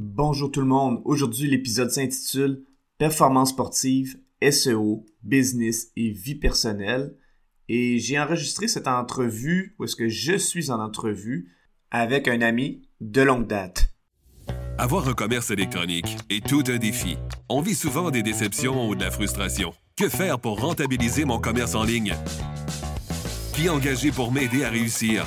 Bonjour tout le monde. Aujourd'hui, l'épisode s'intitule Performance sportive, SEO, business et vie personnelle. Et j'ai enregistré cette entrevue, où est-ce que je suis en entrevue, avec un ami de longue date. Avoir un commerce électronique est tout un défi. On vit souvent des déceptions ou de la frustration. Que faire pour rentabiliser mon commerce en ligne? Qui engager pour m'aider à réussir?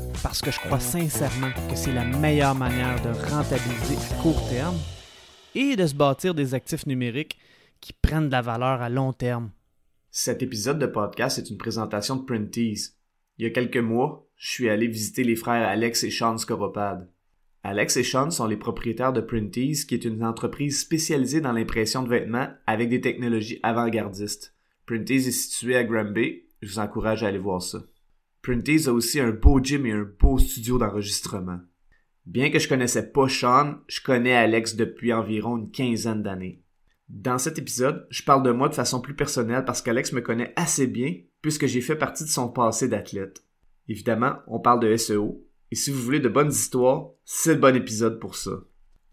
Parce que je crois sincèrement que c'est la meilleure manière de rentabiliser à court terme et de se bâtir des actifs numériques qui prennent de la valeur à long terme. Cet épisode de podcast est une présentation de Printease. Il y a quelques mois, je suis allé visiter les frères Alex et Sean Scoropad. Alex et Sean sont les propriétaires de Printease, qui est une entreprise spécialisée dans l'impression de vêtements avec des technologies avant-gardistes. Printease est situé à Granby. Je vous encourage à aller voir ça. Printease a aussi un beau gym et un beau studio d'enregistrement. Bien que je connaissais pas Sean, je connais Alex depuis environ une quinzaine d'années. Dans cet épisode, je parle de moi de façon plus personnelle parce qu'Alex me connaît assez bien puisque j'ai fait partie de son passé d'athlète. Évidemment, on parle de SEO, et si vous voulez de bonnes histoires, c'est le bon épisode pour ça.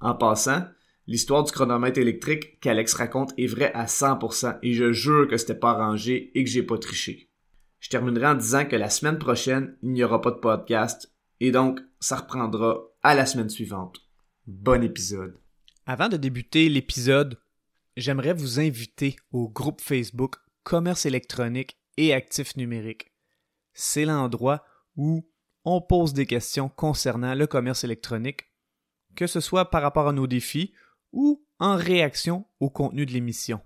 En passant, l'histoire du chronomètre électrique qu'Alex raconte est vraie à 100% et je jure que c'était pas arrangé et que j'ai pas triché. Je terminerai en disant que la semaine prochaine, il n'y aura pas de podcast et donc ça reprendra à la semaine suivante. Bon épisode. Avant de débuter l'épisode, j'aimerais vous inviter au groupe Facebook Commerce électronique et actifs numériques. C'est l'endroit où on pose des questions concernant le commerce électronique, que ce soit par rapport à nos défis ou en réaction au contenu de l'émission.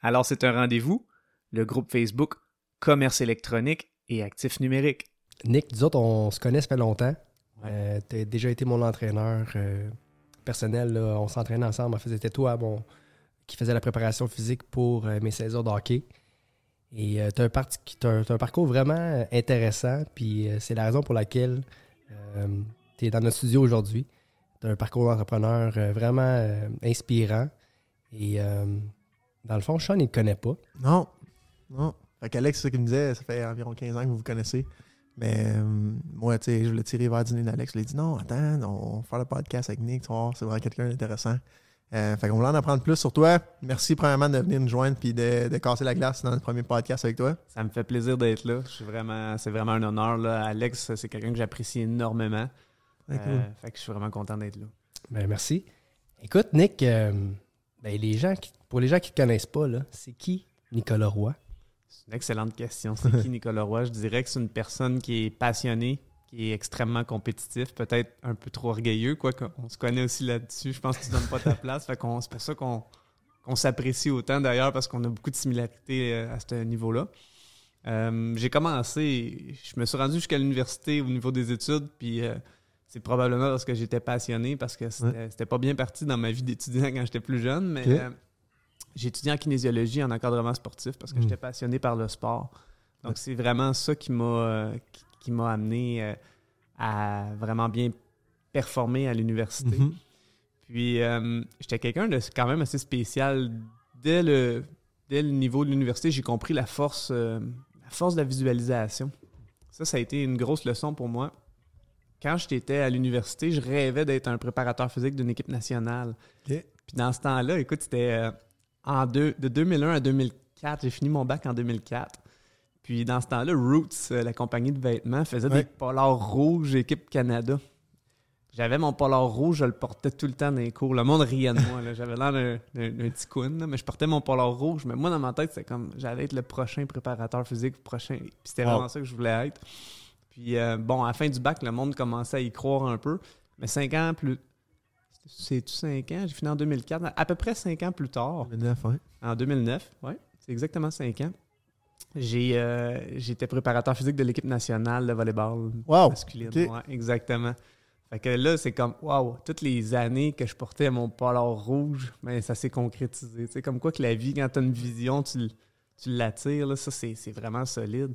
Alors c'est un rendez-vous, le groupe Facebook Commerce électronique et actifs numériques. Nick, nous autres, on se connaît, ça fait longtemps. Euh, tu as déjà été mon entraîneur euh, personnel. là. On s'entraînait ensemble. En fait, c'était toi mon, qui faisait la préparation physique pour euh, mes 16 heures de hockey. Et tu as, un parcours vraiment intéressant. Puis euh, c'est la raison pour laquelle tu es dans notre studio aujourd'hui. Tu as un parcours d'entrepreneur euh, vraiment euh, inspirant. Et euh, dans le fond, Sean, il ne te connaît pas. Non. Non. Fait qu'Alex, c'est ça qu'il me disait, ça fait environ 15 ans que vous vous connaissez. Mais euh, moi, tu sais, je l'ai tiré vers le dîner d'Alex. Je lui ai dit non, attends, on va faire le podcast avec Nick, tu vas voir, c'est vraiment quelqu'un d'intéressant. Euh, fait qu'on voulait en apprendre plus sur toi. Merci premièrement de venir nous joindre puis de, de casser la glace dans notre premier podcast avec toi. Ça me fait plaisir d'être là. Je suis vraiment, c'est vraiment un honneur. Là. Alex, c'est quelqu'un que j'apprécie énormément. Euh, fait que je suis vraiment content d'être là. Ben, merci. Écoute, Nick, euh, ben, les gens qui- pour les gens qui ne te connaissent pas, là, c'est qui Nicolas Roy? C'est une excellente question. C'est qui Nicolas Roy? Je dirais que c'est une personne qui est passionnée, qui est extrêmement compétitif, peut-être un peu trop orgueilleux, quoi. On se connaît aussi là-dessus. Je pense que tu donnes pas ta place. Fait qu'on, c'est pour ça qu'on, qu'on s'apprécie autant d'ailleurs, parce qu'on a beaucoup de similarités euh, à ce niveau-là. Euh, j'ai commencé, je me suis rendu jusqu'à l'université au niveau des études, puis euh, c'est probablement parce que j'étais passionné, parce que c'était, c'était pas bien parti dans ma vie d'étudiant quand j'étais plus jeune, mais euh, j'ai étudié en kinésiologie, en encadrement sportif, parce que Mm. j'étais passionné par le sport. Donc c'est vraiment ça qui m'a, euh, qui, qui m'a amené euh, à vraiment bien performer à l'université. Mhm. Puis euh, j'étais quelqu'un de quand même assez spécial. Dès le, dès le niveau de l'université, j'ai compris la force, la force de la visualisation. Ça, ça a été une grosse leçon pour moi. Quand j'étais à l'université, je rêvais d'être un préparateur physique d'une équipe nationale. Puis dans ce temps-là, écoute, c'était en deux, de 2001 à 2004. J'ai fini mon bac en 2004. Puis dans ce temps-là, Roots, euh, la compagnie de vêtements, faisait Ouais. des polars rouges équipe Canada. J'avais mon polar rouge, je le portais tout le temps dans les cours. Le monde riait de moi. J'avais l'air d'un- petit coon, là, mais je portais mon polar rouge. Mais moi, dans ma tête, c'était comme j'allais être le prochain préparateur physique, prochain. Puis c'était Wow. vraiment ça que je voulais être. Puis euh, bon, à la fin du bac, le monde commençait à y croire un peu. Mais cinq ans plus. C'est-tu cinq ans? J'ai fini en 2004. À peu près cinq ans plus tard, 2009, ouais. en 2009, ouais, c'est exactement cinq ans. J'ai, euh, j'étais préparateur physique de l'équipe nationale de volleyball Wow! masculine. ok. Ouais, exactement. Fait que là, c'est comme, waouh, toutes les années que je portais mon polar rouge, ben, ça s'est concrétisé. C'est comme quoi que la vie, quand tu as une vision, tu, tu l'attires, là, ça, c'est c'est vraiment solide.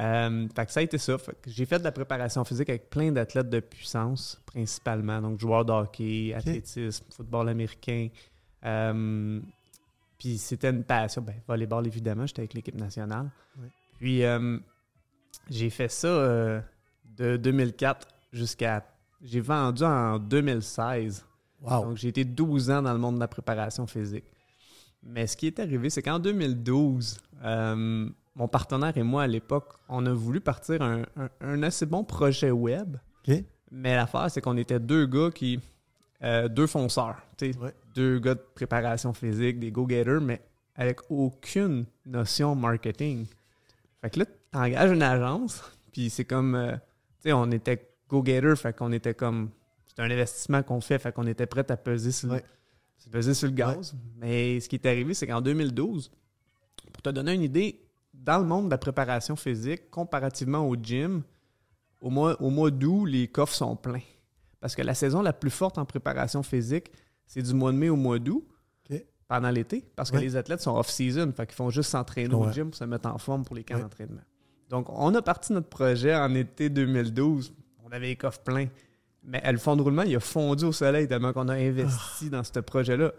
Euh, fait que ça a été ça. J'ai fait de la préparation physique avec plein d'athlètes de puissance, principalement. Donc, joueurs de hockey, athlétisme, football américain. Euh, puis c'était une passion. Ben, volleyball, évidemment, j'étais avec l'équipe nationale. Oui. Puis euh, j'ai fait ça de 2004 jusqu'à. J'ai vendu en 2016. Wow. Donc, j'ai été 12 ans dans le monde de la préparation physique. Mais ce qui est arrivé, c'est qu'en 2012, euh, mon partenaire et moi, à l'époque, on a voulu partir un, un- un assez bon projet web. OK. Mais l'affaire, c'est qu'on était deux gars qui. euh, deux fonceurs. Ouais. Deux gars de préparation physique, des go-getters, mais avec aucune notion marketing. Fait que là, t'engages une agence, puis c'est comme. euh, tu sais, on était go-getters, fait qu'on était comme. C'est un investissement qu'on fait, fait qu'on était prêt à peser sur, le- peser sur le gaz. Mais ce qui est arrivé, c'est qu'en 2012, pour te donner une idée, dans le monde de la préparation physique, comparativement au gym, au mois, au mois d'août, les coffres sont pleins. Parce que la saison la plus forte en préparation physique, c'est du mois de mai au mois d'août, pendant l'été, parce que Ouais. les athlètes sont off-season, fait qu'ils font juste s'entraîner au gym pour se mettre en forme pour les camps Ouais. d'entraînement. Donc, on a parti notre projet en été 2012. On avait les coffres pleins. Mais le fond de roulement, il a fondu au soleil tellement qu'on a investi Ah. dans ce projet-là.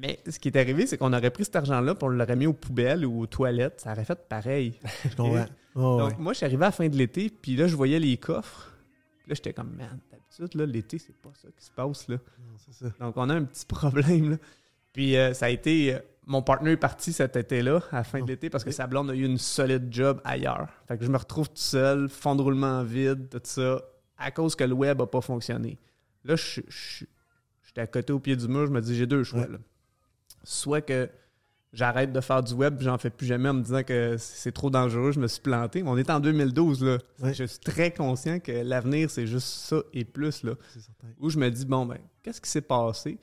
Mais ce qui est arrivé, c'est qu'on aurait pris cet argent-là puis on l'aurait mis aux poubelles ou aux toilettes. Ça aurait fait pareil. Je comprends. Oh, Donc, ouais. moi, je suis arrivé à la fin de l'été, puis là, je voyais les coffres. Puis là, j'étais comme, man, d'habitude, là, l'été, c'est pas ça qui se passe, là. Non, c'est ça. Donc, on a un petit problème, là. Puis, euh, ça a été. euh, mon partenaire est parti cet été-là, à la fin de Oh, l'été, parce que sa blonde a eu une solide job ailleurs. Fait que je me retrouve tout seul, fond de roulement vide, tout ça, à cause que le web a pas fonctionné. Là, je je- j'étais à côté au pied du mur, je me dis, j'ai deux choix, Ouais. là. Soit que j'arrête de faire du web, puis j'en fais plus jamais en me disant que c'est trop dangereux, je me suis planté. On est en 2012, là. Ouais. Je suis très conscient que l'avenir, c'est juste ça et plus, là où je me dis, bon, ben, qu'est-ce qui s'est passé?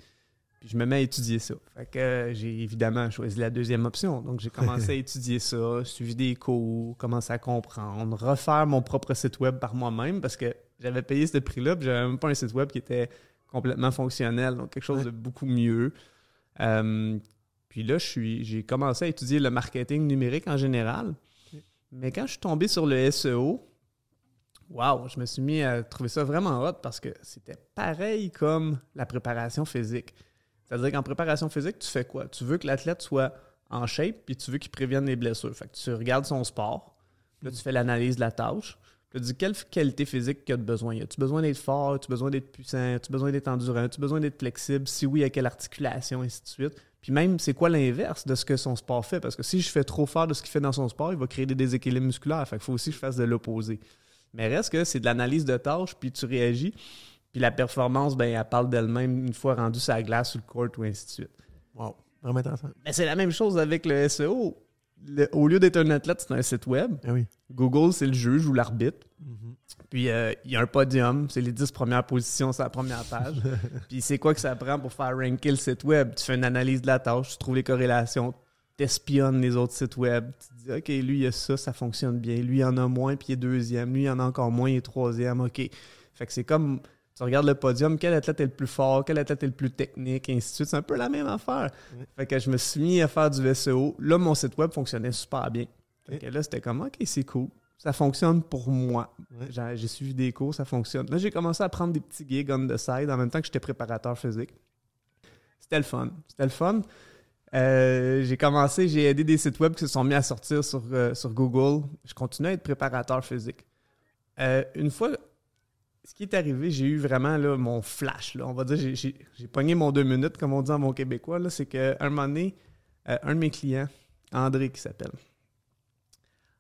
Puis je me mets à étudier ça. Fait que euh, j'ai évidemment choisi la deuxième option. Donc j'ai commencé à étudier ça, suivi des cours, commencé à comprendre, refaire mon propre site web par moi-même parce que j'avais payé ce prix-là, puis j'avais même pas un site web qui était complètement fonctionnel, donc quelque chose de beaucoup mieux. Euh, puis là, j'ai commencé à étudier le marketing numérique en général. Mais quand je suis tombé sur le SEO, Wow, je me suis mis à trouver ça vraiment hot parce que c'était pareil comme la préparation physique. C'est-à-dire qu'en préparation physique, tu fais quoi? Tu veux que l'athlète soit en shape puis tu veux qu'il prévienne les blessures. Fait que tu regardes son sport, puis là tu fais l'analyse de la tâche, tu dis quelle qualité physique qu'il a de besoin? As-tu besoin d'être fort? As-tu besoin d'être puissant? As-tu besoin d'être endurant? As-tu besoin d'être flexible? Si oui, à quelle articulation, ainsi de suite. Puis même, c'est quoi l'inverse de ce que son sport fait? Parce que si je fais trop faire de ce qu'il fait dans son sport, il va créer des déséquilibres musculaires. Fait qu'il faut aussi que je fasse de l'opposé. Mais reste que c'est de l'analyse de tâches, puis tu réagis. Puis la performance, ben, elle parle d'elle-même une fois rendue la glace, sur le court, ou ainsi de suite. Wow. Vraiment intéressant. Mais c'est la même chose avec le SEO. Le- au lieu d'être un athlète, c'est un site web. Ah oui. Google, c'est le juge ou l'arbitre. Mhm. Puis euh, il y a un podium, c'est les 10 premières positions sur la première page. Puis c'est quoi que ça prend pour faire ranker le site web? Tu fais une analyse de la tâche, tu trouves les corrélations, tu espionnes les autres sites web. Tu dis, OK, lui, il a ça, ça fonctionne bien. Lui, il en a moins, puis il est deuxième. Lui, il en a encore moins, il est troisième. OK. Fait que c'est comme, tu regardes le podium, quel athlète est le plus fort, quel athlète est le plus technique, et ainsi de suite. C'est un peu la même affaire. Ouais. Fait que je me suis mis à faire du SEO. Là, mon site web fonctionnait super bien. Fait que là, c'était comme, OK, c'est cool. Ça fonctionne pour moi. J'ai suivi des cours, ça fonctionne. Là, j'ai commencé à prendre des petits gigs on the side en même temps que j'étais préparateur physique. C'était le fun. C'était le fun. Euh, j'ai commencé, j'ai aidé des sites web qui se sont mis à sortir sur, euh, sur Google. Je continuais à être préparateur physique. Euh, une fois, ce qui est arrivé, j'ai eu vraiment là, mon flash. Là, on va dire, j'ai- pogné mon deux minutes, comme on dit en bon québécois. C'est qu'à un moment donné, euh, un de mes clients, André qui s'appelle,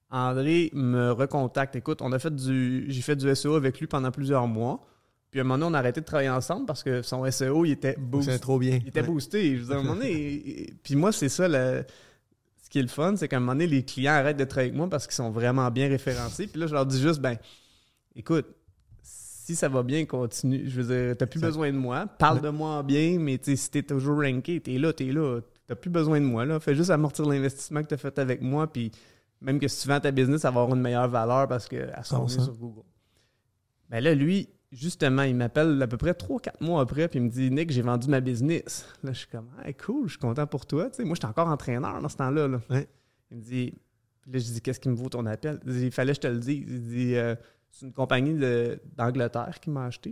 André me recontacte. Écoute, on a fait du. J'ai fait du SEO avec lui pendant plusieurs mois. Puis à un moment donné, on a arrêté de travailler ensemble parce que son SEO, il était C'est boosté. trop bien. Il était Ouais. boosté. Je veux dire, à un moment donné, et- et- puis moi, c'est ça, le- ce qui est le fun, c'est qu'à un moment donné, les clients arrêtent de travailler avec moi parce qu'ils sont vraiment bien référencés. Puis là, je leur dis juste, ben, écoute, si ça va bien, continue. Je veux dire, t'as plus Ça- besoin de moi. Parle de moi en bien, mais si t'es toujours ranké, t'es là, t'es là. T'as plus besoin de moi, là. Fais juste amortir l'investissement que t'as fait avec moi, puis même que si tu vends ta business, ça va avoir une meilleure valeur parce qu'elle mieux 100%. sur Google. Mais là, lui, justement, il m'appelle à peu près 3-4 mois après, puis il me dit Nick, j'ai vendu ma business. Là, je suis comme hey, cool, je suis content pour toi. Tu sais, moi, j'étais encore entraîneur dans ce temps-là. là. Ouais. Il me dit là, je dis Qu'est-ce qui me vaut ton appel? Il dit Il fallait que je te le dise. Il dit euh, C'est une compagnie de- d'Angleterre qui m'a acheté.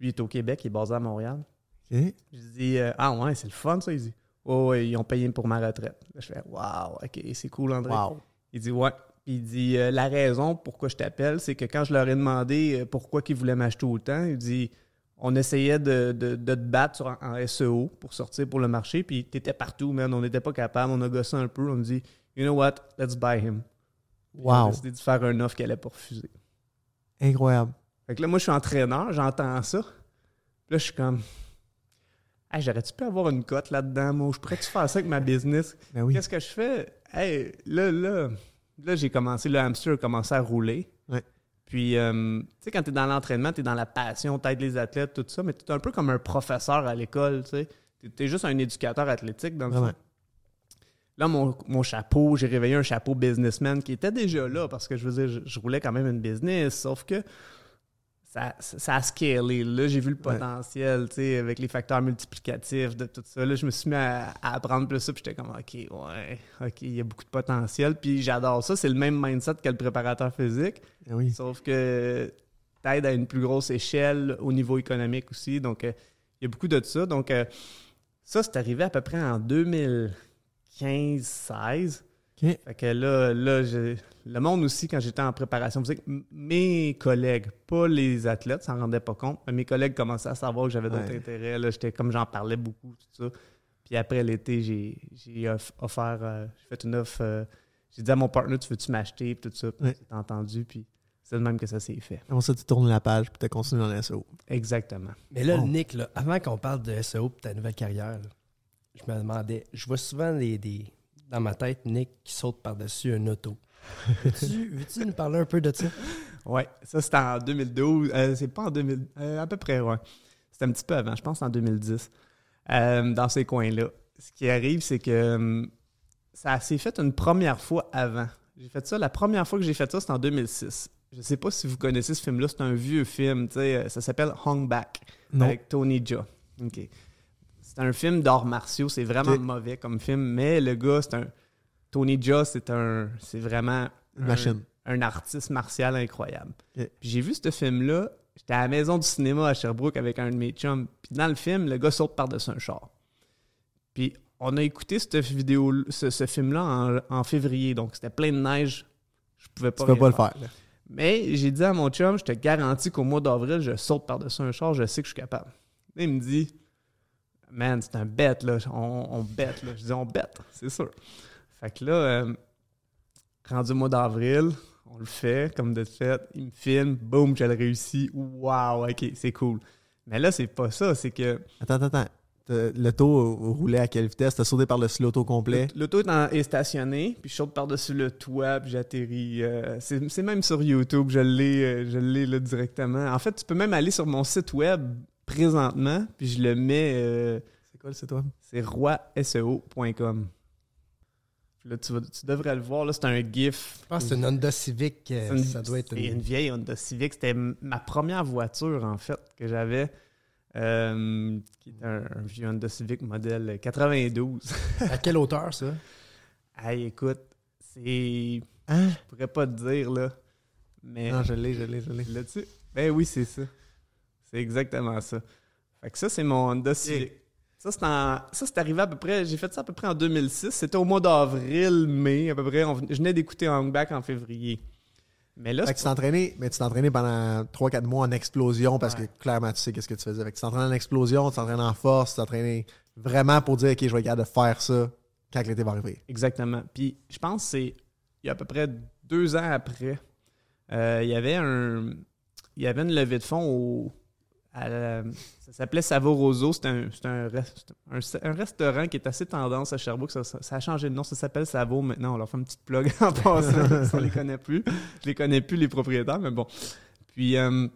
Lui, il est au Québec, il est basé à Montréal. OK. Je dis euh, Ah ouais, c'est le fun ça. Il dit Oh, ouais, ils ont payé pour ma retraite. Là, je fais Waouh, ok, c'est cool, André. Wow. Il dit ouais. Il dit euh, la raison pourquoi je t'appelle, c'est que quand je leur ai demandé euh, pourquoi ils voulaient m'acheter autant, il dit on essayait de, de- de te battre sur- en SEO pour sortir pour le marché, puis t'étais partout, man. On n'était pas capable, on a gossé un peu, on a dit you know what, let's buy him. Puis On a Wow. décidé de faire un offre qu'elle allait pas refuser. Incroyable. Fait que là, moi, je suis entraîneur, j'entends ça. Puis là, je suis comme Hey, j'aurais-tu pu avoir une cote là-dedans, moi? Je pourrais-tu faire ça avec ma business? Ben oui. Qu'est-ce que je fais? Hey, là, là, là, j'ai commencé, le hamster a commencé à rouler. Ouais. Puis, euh, tu sais, quand tu es dans l'entraînement, tu es dans la passion, t'aides les athlètes, tout ça, mais tu es un peu comme un professeur à l'école, tu sais. Tu es juste un éducateur athlétique, dans le fond. Là, mon, mon chapeau, j'ai réveillé un chapeau businessman qui était déjà là parce que je veux dire, je, je roulais quand même une business, sauf que ça, ça, a scalé. Là, j'ai vu le Ouais. potentiel, tu sais, avec les facteurs multiplicatifs de tout ça. Là, je me suis mis à, à apprendre plus ça, puis j'étais comme, OK, ouais, OK, il y a beaucoup de potentiel. Puis j'adore ça. C'est le même mindset que le préparateur physique, oui. sauf que t'aides à une plus grosse échelle au niveau économique aussi. Donc, euh, il y a beaucoup de ça. Donc, euh, ça, c'est arrivé à peu près en 2015-16. OK. Fait que là, là je- le monde aussi, quand j'étais en préparation physique, mes collègues, pas les athlètes, s'en rendaient pas compte, mais mes collègues commençaient à savoir que j'avais d'autres Ouais. intérêts. Là, j'étais comme j'en parlais beaucoup, tout ça. Puis après l'été, j'ai, j'ai off- offert, euh, j'ai fait une offre. euh, j'ai dit à mon partenaire, tu veux-tu m'acheter, puis tout ça. Puis Ouais. c'est entendu, puis c'est le même que ça s'est fait. Comment ça, tu tournes la page puis tu continues dans l'SO? Exactement. Mais là, Bon. Nick, là, avant qu'on parle de SEO et ta nouvelle carrière, là, je me demandais, je vois souvent des, des- dans ma tête Nick qui saute par-dessus un auto. Veux-tu veux-tu nous parler un peu de ça? Ouais, ça c'était en 2012. Euh, c'est pas en 2000. euh, à peu près, ouais. C'était un petit peu avant, je pense en 2010. Euh, dans ces coins-là. Ce qui arrive, c'est que ça s'est fait une première fois avant. J'ai fait ça, la première fois que j'ai fait ça, c'était en 2006. Je sais pas si vous connaissez ce film-là, c'est un vieux film, tu sais, ça s'appelle Hung Back Non. avec Tony Jaa. OK. C'est un film d'arts martiaux, c'est vraiment mauvais comme film, mais le gars, c'est un. Tony Jaa, c'est un. C'est vraiment. Une un- machine. un artiste martial incroyable. Ok. Puis j'ai vu ce film-là, j'étais à la maison du cinéma à Sherbrooke avec un de mes chums. Puis dans le film, le gars saute par-dessus un char. Puis on a écouté cette vidéo, ce, ce film-là en, en février, donc c'était plein de neige. Je pouvais pas Tu peux pas le faire. là. Mais j'ai dit à mon chum, je te garantis qu'au mois d'avril, je saute par-dessus un char, je sais que je suis capable. Là, il me dit, man, c'est un bête, là. On, on bête, là. Je dis, on bête, c'est sûr. Fait que là, euh, rendu au mois d'avril, on le fait, comme de fait. Il me filme, boum, je le réussis. Wow, ok, c'est cool. Mais là, c'est pas ça, c'est que Attends, attends, attends. T'as- L'auto roulait à quelle vitesse? T'as sauté par-dessus l'auto complet? L'auto est, est stationnée, puis je saute par-dessus le toit, puis j'atterris. euh, c'est même sur YouTube, je l'ai euh, je l'ai là directement. En fait, tu peux même aller sur mon site web présentement, puis je le mets, euh, C'est quoi le site web? c'est roiseo.com. Là, tu, vas- tu devrais le voir, là, c'est un GIF. Je pense que c'est une Honda Civic. euh, C'est une- ça doit être une... une vieille Honda Civic. C'était ma première voiture, en fait, que j'avais. euh, qui est un, un vieux Honda Civic modèle 92. À quelle hauteur, ça? hey, écoute, c'est. Hein? Je pourrais pas te dire, là. Mais Non, je l'ai, je l'ai, je l'ai. là-dessus. Ben oui, c'est ça. C'est exactement ça. Fait que ça, c'est mon Honda Civic. Ça, c'est en- ça, c'est arrivé à peu près. J'ai fait ça à peu près en 2006. C'était au mois d'avril, mai, à peu près. On je venais d'écouter Hung Back en février. Mais là, Fait que tu entraîné, mais tu t'es entraîné pendant 3-4 mois en explosion parce Ouais. que clairement tu sais qu'est-ce que tu faisais. Fait que tu t'entraînes en explosion, tu t'entraînes en force, tu t'entraînes vraiment pour dire ok, je vais capable de faire ça quand l'été va arriver. Exactement. Puis je pense que c'est il y a à peu près deux ans après, euh, il y avait un il y avait une levée de fonds au à ça s'appelait Savoroso. C'est un, c'est un, rest- un- un restaurant qui est assez tendance à Sherbrooke. Ça, a changé de nom. Ça s'appelle Savo maintenant. On leur fait une petite plug en passant. ça, on les connaît plus. Je les connais plus, les propriétaires, mais bon. Puis, euh,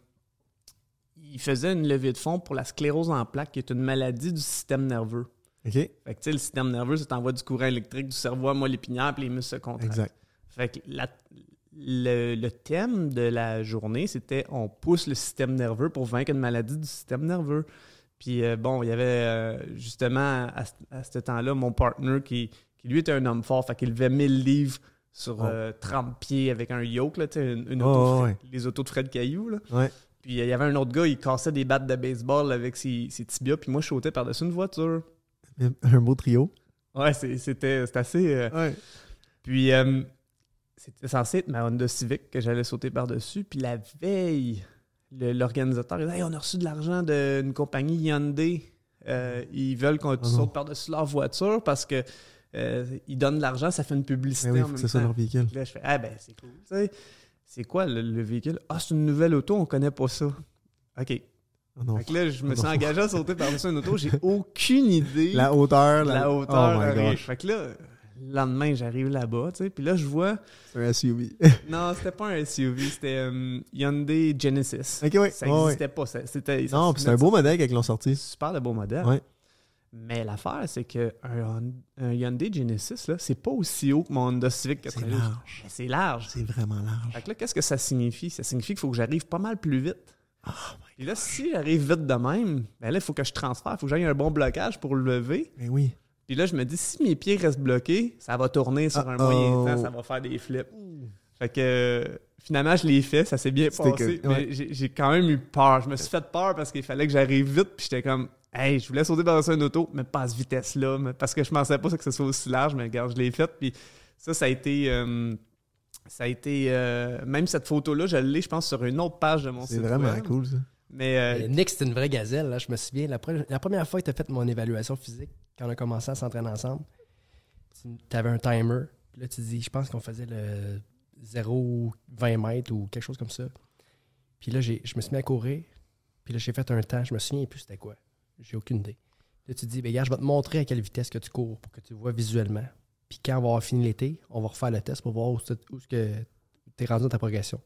il faisait une levée de fonds pour la sclérose en plaques, qui est une maladie du système nerveux. OK? Fait que, tu sais, le système nerveux, ça t'envoie du courant électrique du cerveau à moelle épinière, puis les muscles se contractent. Exact. Fait que la- le, le thème de la journée, c'était on pousse le système nerveux pour vaincre une maladie du système nerveux. Puis euh, bon, il y avait euh, justement à, ce- à ce temps-là mon partner qui, qui lui était un homme fort, fait qu'il levait 1000 livres sur Oh. euh, 30 pieds avec un yoke, là, une, Oh, ouais. Les autos de Fred Caillou. Là. Ouais. Puis il y avait un autre gars, il cassait des battes de baseball avec ses, ses tibias, puis moi je sautais par-dessus une voiture. Un beau trio. Ouais, c'était c'était assez. Ouais. puis, euh, c'était censé être ma Honda Civic que j'allais sauter par-dessus. Puis la veille, le- l'organisateur, il dit Hey, on a reçu de l'argent d'une compagnie Hyundai. Euh, ils veulent qu'on Oh non. saute par-dessus leur voiture parce que euh, ils donnent de l'argent, ça fait une publicité oui, en même c'est ça temps. leur véhicule. Là, je fais Ah, ben, c'est cool. Tu sais, c'est quoi le, le véhicule? Ah, c'est une nouvelle auto, on connaît pas ça. OK. Oh non. Fait que là, je me Oh suis non. engagé à sauter par-dessus une auto. J'ai aucune idée La hauteur. la Oh hauteur. my gosh. Fait que là, le lendemain, j'arrive là-bas, tu sais, puis là, je vois... C'est un SUV. Non, c'était pas un SUV, c'était euh, Hyundai Genesis. ok, ouais. Ça n'existait pas. C'était, Non, puis c'est un beau modèle quand ils l'ont sorti. Super de beau modèle. Ouais. Mais l'affaire, c'est que un, un Hyundai Genesis, là, c'est pas aussi haut que mon Honda Civic C'est 92. large. Mais c'est large. C'est vraiment large. Fait que là, qu'est-ce que ça signifie? Ça signifie qu'il faut que j'arrive pas mal plus vite. Oh Et là, si j'arrive vite de même, ben là, il faut que je transfère, il faut que j'aille un bon blocage pour le lever. Mais oui. Puis là, je me dis, si mes pieds restent bloqués, ça va tourner sur un moyen temps, ça va faire des flips. Fait que finalement, je l'ai fait, ça s'est bien passé. que- Mais ouais. j'ai j'ai quand même eu peur. Je me suis fait peur parce qu'il fallait que j'arrive vite. Puis j'étais comme, hey, je voulais sauter par-dessus une auto, mais pas à cette vitesse-là. Parce que je pensais pas que ce soit aussi large, mais regarde, je l'ai fait. Puis ça, ça a été. euh, ça a été. euh, même cette photo-là, je l'ai, je pense, sur une autre page de mon C'est site. vraiment web. cool, ça. Mais euh, Nick, c'était une vraie gazelle. Là. Je me souviens, la, pre- la première fois que tu as fait mon évaluation physique, quand on a commencé à s'entraîner ensemble, tu avais un timer. Là, tu dis, je pense qu'on faisait le 0,20 mètres ou quelque chose comme ça. Puis là, je me suis mis à courir. Puis là, j'ai fait un temps. Je me souviens plus c'était quoi. J'ai aucune idée. Là, tu dis, ben, regarde, je vais te montrer à quelle vitesse que tu cours pour que tu vois visuellement. Puis quand on va avoir fini l'été, on va refaire le test pour voir où, tu es rendu dans ta progression.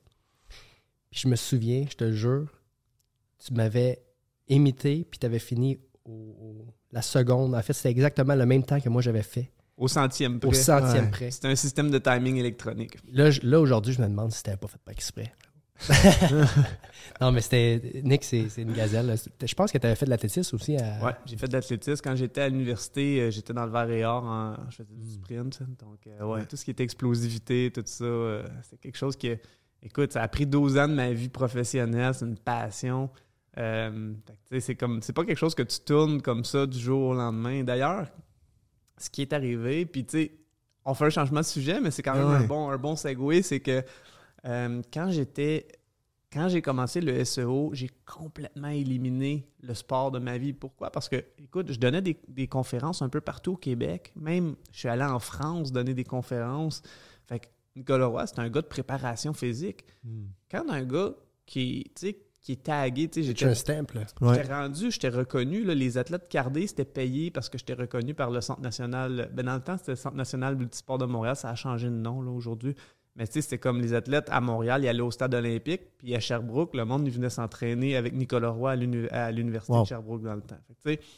Puis je me souviens, je te jure, tu m'avais imité, puis tu avais fini au, au- la seconde. En fait, c'était exactement le même temps que moi j'avais fait, au centième près. au centième Ouais. près. C'est un système de timing électronique. Là, je- là aujourd'hui, je me demande si c'était pas fait pas exprès. non, mais c'était. Nick, c'est c'est une gazelle. Je pense que tu avais fait de l'athlétisme aussi. À... Ouais, j'ai fait de l'athlétisme. Quand j'étais à l'université, euh, j'étais dans le verre et or. en- je faisais du sprint. Donc, euh, ouais, Ouais. tout ce qui était explosivité, tout ça, euh, c'est quelque chose qui. Écoute, ça a pris 12 ans de ma vie professionnelle. C'est une passion. Euh, c'est comme c'est pas quelque chose que tu tournes comme ça du jour au lendemain. D'ailleurs, ce qui est arrivé, puis tu sais, on fait un changement de sujet, mais c'est quand même Ouais. un bon un bon segue, c'est que euh, quand j'étais quand j'ai commencé le SEO, j'ai complètement éliminé le sport de ma vie. Pourquoi? Parce que, écoute, je donnais des, des conférences un peu partout au Québec. Même, je suis allé en France donner des conférences. Fait que Nicolas Roy, c'est un gars de préparation physique. Quand un gars qui, tu sais, qui est tagué, tu sais, J'ai un j'étais stamp, là. Ouais. J'étais rendu, j'étais reconnu. là, les athlètes cardés, c'était payé parce que j'étais reconnu par le Centre national. Ben, dans le temps, c'était le Centre national multisport de Montréal. Ça a changé de nom là, aujourd'hui. Mais tu sais, c'était comme les athlètes à Montréal, ils allaient au stade olympique, puis à Sherbrooke, le monde venait s'entraîner avec Nicolas Roy à l'uni- à l'université Wow. de Sherbrooke dans le temps. Fait que, tu sais,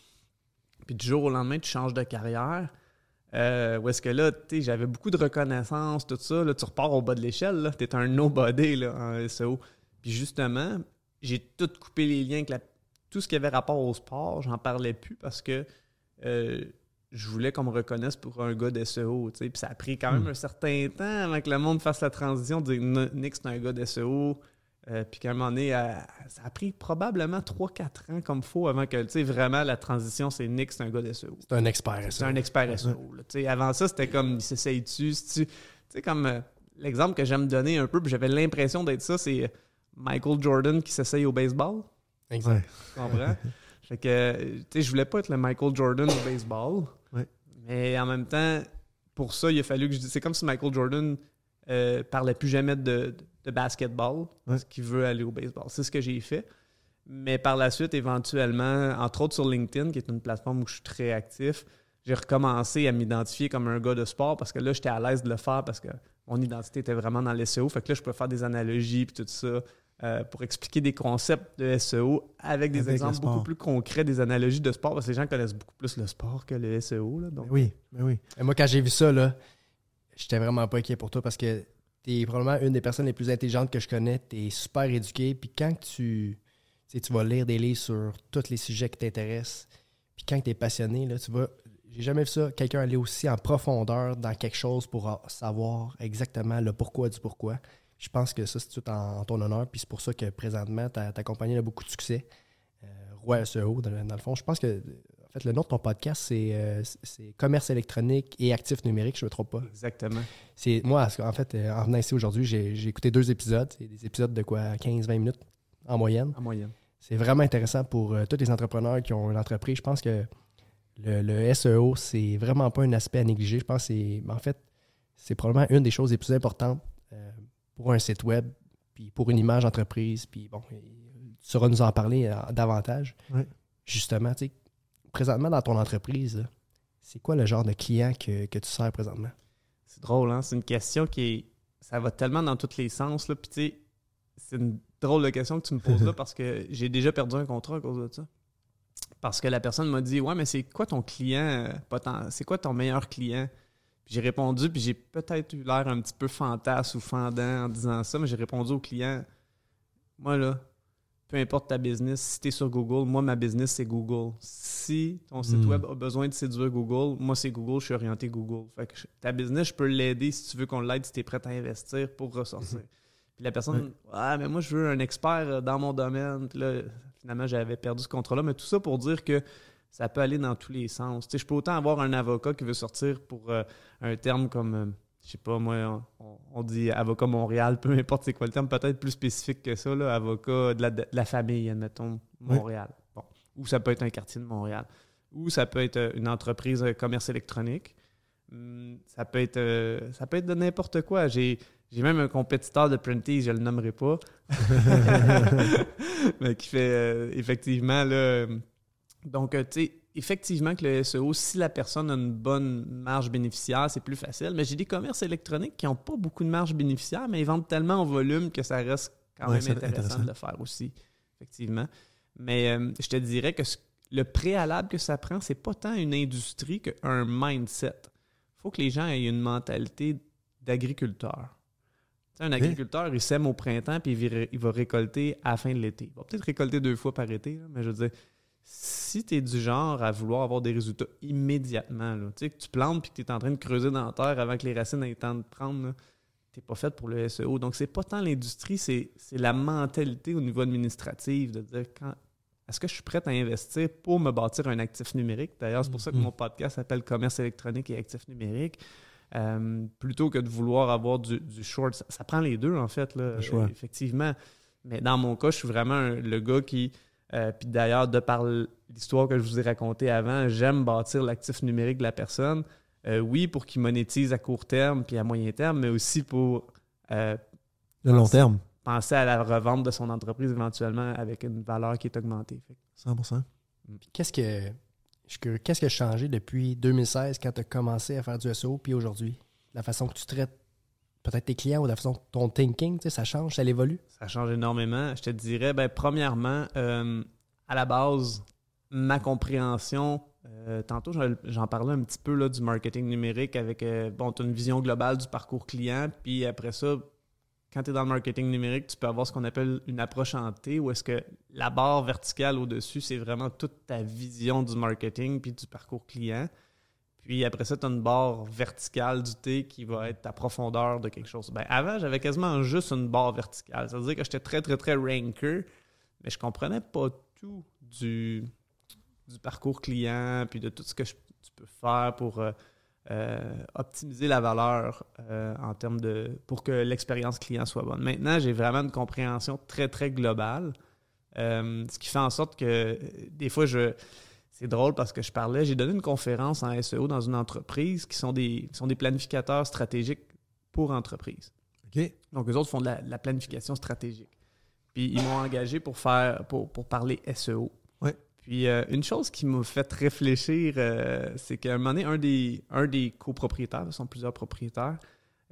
puis du jour au lendemain, tu changes de carrière. Euh, où est-ce que là, tu sais, j'avais beaucoup de reconnaissance, tout ça. Là, tu repars au bas de l'échelle. là. T'es un nobody là, en SEO. Puis justement, j'ai tout coupé les liens avec la- tout ce qui avait rapport au sport. J'en parlais plus parce que euh, je voulais qu'on me reconnaisse pour un gars d'SEO. Puis ça a pris quand même un certain temps avant que le monde fasse la transition, de dire Nick, c'est un gars d'SEO. Euh, puis qu'à un moment donné, euh, ça a pris probablement 3-4 ans comme faut avant que, tu sais, vraiment la transition, c'est Nick, c'est un gars d'SEO. C'est un expert. C'est ça. un expert SEO. là. Avant ça, c'était comme il s'essaye dessus. si tu sais, comme euh, l'exemple que j'aime donner un peu, puis j'avais l'impression d'être ça, c'est Michael Jordan qui s'essaye au baseball. Exact. Ouais. Tu comprends? fait que, tu sais, je voulais pas être le Michael Jordan au baseball. Ouais. Mais en même temps, pour ça, il a fallu que je dise. C'est comme si Michael Jordan euh, parlait plus jamais de, de basketball, parce qu'il veut aller au baseball. C'est ce que j'ai fait. Mais par la suite, éventuellement, entre autres sur LinkedIn, qui est une plateforme où je suis très actif, j'ai recommencé à m'identifier comme un gars de sport parce que là, j'étais à l'aise de le faire parce que mon identité était vraiment dans l'SEO. Fait que là, je peux faire des analogies puis tout ça euh, pour expliquer des concepts de SEO avec des Avec exemples beaucoup plus concrets, des analogies de sport parce que les gens connaissent beaucoup plus le sport que le SEO. Là, donc, Mais oui, mais oui. Et moi, quand j'ai vu ça, là, j'étais vraiment pas inquiet pour toi parce que tu es probablement une des personnes les plus intelligentes que je connais. Tu es super éduqué. Puis quand tu, tu vas lire des livres sur tous les sujets qui t'intéressent, puis quand tu es passionné, là, tu vas. J'ai jamais vu ça, quelqu'un aller aussi en profondeur dans quelque chose pour savoir exactement le pourquoi du pourquoi. Je pense que ça, c'est tout en, en ton honneur. Puis c'est pour ça que présentement, ta, ta compagnie a beaucoup de succès. Euh, Roi SEO, dans, le- dans le fond. Je pense que, en fait, le nom de ton podcast, c'est euh, c'est Commerce électronique et actifs numériques, je ne me trompe pas. Exactement. C'est moi, en fait, euh, en venant ici aujourd'hui, j'ai j'ai écouté deux épisodes. C'est des épisodes de quoi 15-20 minutes en moyenne. En moyenne. C'est vraiment intéressant pour euh, tous les entrepreneurs qui ont une entreprise. Je pense que le, le SEO, c'est vraiment pas un aspect à négliger. Je pense que c'est. En fait, c'est probablement une des choses les plus importantes euh, pour un site web, puis pour une image d'entreprise. Puis bon, tu sauras nous en parler euh, davantage. Oui. Justement, tu sais, présentement dans ton entreprise, c'est quoi le genre de client que, que tu sers présentement? C'est drôle, hein? C'est une question qui est. Ça va tellement dans tous les sens, là. Puis, tu sais, c'est une drôle de question que tu me poses là parce que j'ai déjà perdu un contrat à cause de ça. Parce que la personne m'a dit Ouais, mais c'est quoi ton client euh, poten- C'est quoi ton meilleur client j'ai répondu, puis j'ai peut-être eu l'air un petit peu fantasme ou fendant en disant ça, mais j'ai répondu au client Moi, là, peu importe ta business, si tu es sur Google, moi, ma business, c'est Google. Si ton site Mm. web a besoin de séduire Google, moi, c'est Google, je suis orienté Google. Fait que ta business, je peux l'aider si tu veux qu'on l'aide, si tu es prêt à investir pour ressortir. Puis la personne, ah, mais moi, je veux un expert euh, dans mon domaine. Puis là, finalement, j'avais perdu ce contrat-là. Mais tout ça pour dire que ça peut aller dans tous les sens. Tu sais, je peux autant avoir un avocat qui veut sortir pour euh, un terme comme, euh, je sais pas, moi, on, on dit avocat Montréal, peu importe c'est quoi le terme, peut-être plus spécifique que ça, là, avocat de la, de la famille, admettons, Oui. Montréal. Bon. Ou ça peut être un quartier de Montréal. Ou ça peut être euh, une entreprise de commerce électronique. Hum, Ça peut être, euh, ça peut être de n'importe quoi. J'ai, j'ai même un compétiteur de printing, je le nommerai pas, mais qui fait euh, effectivement là. Donc, euh, tu sais, effectivement que le SEO, si la personne a une bonne marge bénéficiaire, c'est plus facile. Mais j'ai des commerces électroniques qui n'ont pas beaucoup de marge bénéficiaire, mais ils vendent tellement en volume que ça reste quand Ouais, même intéressant, intéressant. de le faire aussi, effectivement. Mais euh, je te dirais que ce- le préalable que ça prend, c'est pas tant une industrie qu'un mindset. Il faut que les gens aient une mentalité d'agriculteur. Un agriculteur, il sème au printemps puis il va, il va récolter à la fin de l'été. Il va peut-être récolter deux fois par été, là, mais je veux dire, si tu es du genre à vouloir avoir des résultats immédiatement, là, tu sais, que tu plantes puis que tu es en train de creuser dans la terre avant que les racines aient le temps de prendre, tu n'es pas fait pour le SEO. Donc, c'est pas tant l'industrie, c'est la mentalité au niveau administratif de dire quand. Est-ce que je suis prêt à investir pour me bâtir un actif numérique? D'ailleurs, c'est pour ça que Mhm. mon podcast s'appelle Commerce électronique et actif numérique. Euh, plutôt que de vouloir avoir du, du short, ça, ça prend les deux en fait, là, Le choix. effectivement. Mais dans mon cas, je suis vraiment un- le gars qui, euh, puis d'ailleurs, de par l'histoire que je vous ai racontée avant, j'aime bâtir l'actif numérique de la personne. Euh, oui, pour qu'il monétise à court terme puis à moyen terme, mais aussi pour euh, Le long terme, penser à la revente de son entreprise éventuellement avec une valeur qui est augmentée. Fait que 100%. Puis Qu'est-ce que je suis curieux, qu'est-ce qui a changé depuis 2016 quand tu as commencé à faire du SEO puis aujourd'hui? La façon que tu traites peut-être tes clients ou la façon ton thinking, tu sais, ça change, ça évolue? Ça change énormément. Je te dirais, ben, premièrement, euh, à la base, ma compréhension, euh, tantôt j'en- j'en parlais un petit peu là, du marketing numérique avec, euh, bon, tu as une vision globale du parcours client, puis après ça, quand tu es dans le marketing numérique, tu peux avoir ce qu'on appelle une approche en T, où est-ce que la barre verticale au-dessus, c'est vraiment toute ta vision du marketing puis du parcours client. Puis après ça, tu as une barre verticale du T qui va être ta profondeur de quelque chose. Ben, avant, j'avais quasiment juste une barre verticale. Ça veut dire que j'étais très, très, très ranker, mais je comprenais pas tout du, parcours client, puis de tout ce que je- tu peux faire pour euh, euh, optimiser la valeur euh, en termes de. pour que l'expérience client soit bonne. Maintenant, j'ai vraiment une compréhension très, très globale. ce qui fait en sorte que des fois, je. C'est drôle parce que je parlais, j'ai donné une conférence en SEO dans une entreprise qui sont des, qui sont des planificateurs stratégiques pour entreprises. OK. Donc, eux autres font de la, de la planification stratégique. Puis, ils m'ont engagé pour faire pour, pour parler SEO. Ouais. Puis, euh, une chose qui m'a fait réfléchir, euh, c'est qu'à un moment donné, un des, un des copropriétaires, ce sont plusieurs propriétaires,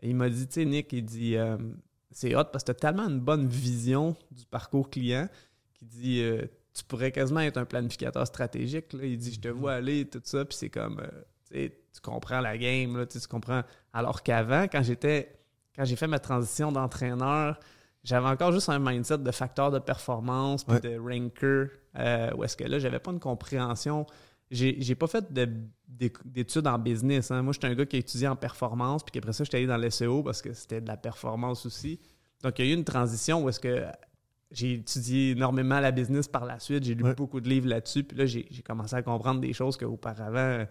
il m'a dit, tu sais, Nick, il dit, euh, c'est hot parce que tu as tellement une bonne vision du parcours client qui dit, tu pourrais quasiment être un planificateur stratégique. là. Il dit, je te vois aller, tout ça, puis c'est comme, euh, tu comprends la game, là, tu comprends. Alors qu'avant, quand j'étais quand j'ai fait ma transition d'entraîneur, j'avais encore juste un mindset de facteur de performance puis Ouais. de ranker. euh, où est-ce que là, j'avais pas une compréhension. J'ai pas fait de- d'é- d'études en business. hein. Moi, j'étais un gars qui a étudié en performance, puis après ça, j'étais allé dans l'SEO parce que c'était de la performance aussi. Donc, il y a eu une transition où est-ce que j'ai étudié énormément la business par la suite. J'ai lu Ouais. beaucoup de livres là-dessus. Puis là, j'ai commencé à comprendre des choses qu'auparavant,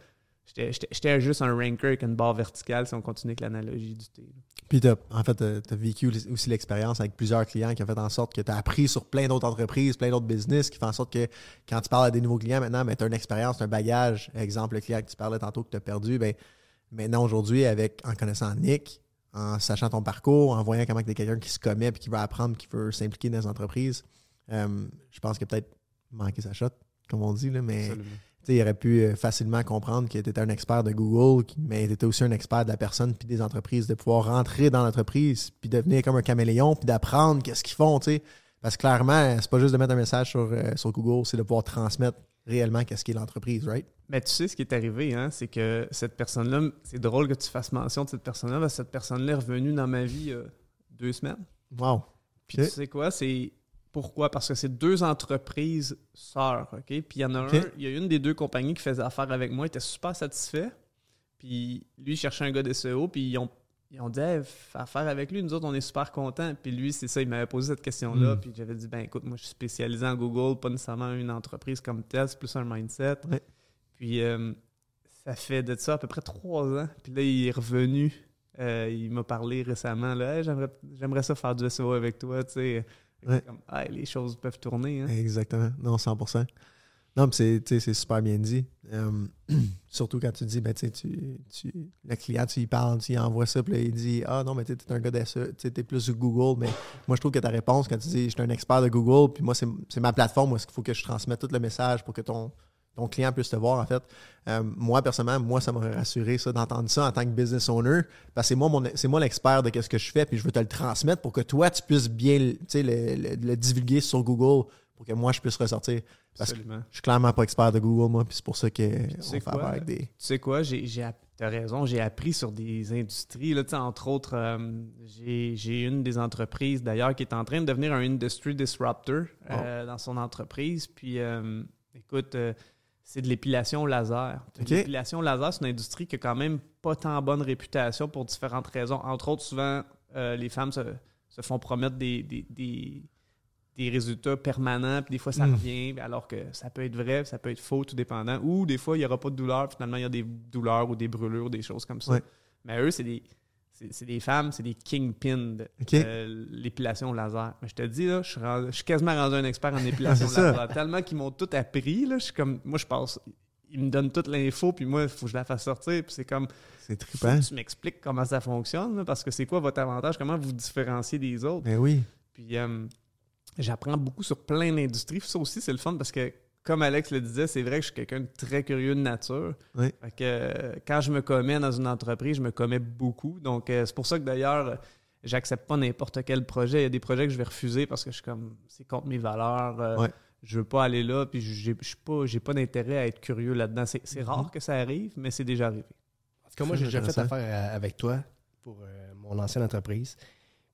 j'étais- juste un ranker avec une barre verticale si on continue avec l'analogie du thé. Puis en fait, tu as vécu aussi l'expérience avec plusieurs clients qui ont fait en sorte que tu as appris sur plein d'autres entreprises, plein d'autres business, qui fait en sorte que quand tu parles à des nouveaux clients maintenant, tu as une expérience, un bagage. Exemple, le client que tu parlais tantôt que tu as perdu, ben, maintenant aujourd'hui, avec en connaissant Nick, en sachant ton parcours, en voyant comment tu es quelqu'un qui se commet puis qui veut apprendre, qui veut s'impliquer dans les entreprises, euh, je pense qu'il a peut-être manqué sa shot, comme on dit, là, mais il aurait pu euh, facilement comprendre que tu étais un expert de Google, mais tu étais aussi un expert de la personne puis des entreprises, de pouvoir rentrer dans l'entreprise puis devenir comme un caméléon puis d'apprendre qu'est-ce qu'ils font, tu sais. Parce que clairement, c'est pas juste de mettre un message sur, euh, sur Google, c'est de pouvoir transmettre réellement qu'est-ce qu'est l'entreprise, right? Mais tu sais ce qui est arrivé, hein, c'est que cette personne-là, c'est drôle que tu fasses mention de cette personne-là, parce que cette personne-là est revenue dans ma vie euh, deux semaines. Wow. Puis tu sais quoi, c'est pourquoi? Parce que c'est deux entreprises sœurs, OK? Puis il y en a un, il y a une des deux compagnies qui faisait affaire avec moi, était super satisfait. Puis lui, il cherchait un gars d'SEO, puis ils ont, ils ont dit, hey, affaire avec lui, nous autres, on est super contents. Puis lui, c'est ça, il m'avait posé cette question-là, Mm. puis j'avais dit, ben écoute, moi, je suis spécialisé en Google, pas nécessairement une entreprise comme telle, c'est plus un mindset. Ouais. Puis euh, ça fait de ça à peu près trois ans. Puis là, il est revenu. Euh, il m'a parlé récemment. Là, Hey, j'aimerais, j'aimerais ça faire du SEO avec toi. Tu sais. Ouais. Comme, Hey, les choses peuvent tourner. Hein. Exactement. Non, 100%. Non, mais c'est, super bien dit. Euh, surtout quand tu dis, ben, tu tu, le client, tu y parles, tu y envoies ça, puis il dit, ah non, mais tu es un gars d'SE, tu es plus Google. Mais moi, je trouve que ta réponse, quand tu dis, je suis un expert de Google, puis moi, c'est, ma plateforme où qu'il faut que je transmette tout le message pour que ton, ton client puisse te voir, en fait. Euh, moi, personnellement, moi, ça m'aurait rassuré, ça, d'entendre ça en tant que business owner, parce que c'est moi, l'expert de ce que je fais, puis je veux te le transmettre pour que toi, tu puisses bien sais, le, le- le divulguer sur Google pour que moi, je puisse ressortir. Parce que Absolument. je suis clairement pas expert de Google, moi, puis c'est pour ça qu'on fait sais quoi? affaire avec des. Tu sais quoi, j'ai, t'as raison, j'ai appris sur des industries. Là, Tu entre autres, euh, j'ai, j'ai une des entreprises d'ailleurs qui est en train de devenir un industry disruptor euh, dans son entreprise. Puis, euh, écoute, c'est de l'épilation laser. Ok. L'épilation laser, c'est une industrie qui a quand même pas tant bonne réputation pour différentes raisons. Entre autres, souvent, les femmes se, se font promettre des, des, des- des résultats permanents, puis des fois ça Mm. revient, alors que ça peut être vrai, ça peut être faux, tout dépendant. Ou des fois, il n'y aura pas de douleur, finalement, il y a des douleurs ou des brûlures, des choses comme ça. Ouais. Mais eux, c'est des, c'est, des femmes, c'est des kingpins de OK? euh, l'épilation laser. Mais je te dis, là, je suis, rendu- je suis quasiment rendu un expert en épilation ça. laser. Tellement qu'ils m'ont tout appris, là, je suis comme, moi, je passe, ils me donnent toute l'info, puis moi, il faut que je la fasse sortir, puis c'est comme, c'est trippant. tu m'expliques comment ça fonctionne, là, parce que c'est quoi votre avantage, comment vous différenciez des autres. Ben oui. Puis euh, j'apprends beaucoup sur plein d'industries. Ça aussi, c'est le fun parce que, comme Alex le disait, c'est vrai que je suis quelqu'un de très curieux de nature. Oui. Fait que, euh, quand je me commets dans une entreprise, je me commets beaucoup. Donc, euh, c'est pour ça que d'ailleurs, j'accepte pas n'importe quel projet. Il y a des projets que je vais refuser parce que je suis comme, c'est contre mes valeurs. euh, Ouais. Je veux pas aller là, puis j'ai je suis pas, j'ai pas d'intérêt à être curieux là-dedans. C'est c'est Mhm. rare que ça arrive, mais c'est déjà arrivé. En tout cas, moi, j'ai déjà fait affaire avec toi pour euh, mon ancienne entreprise.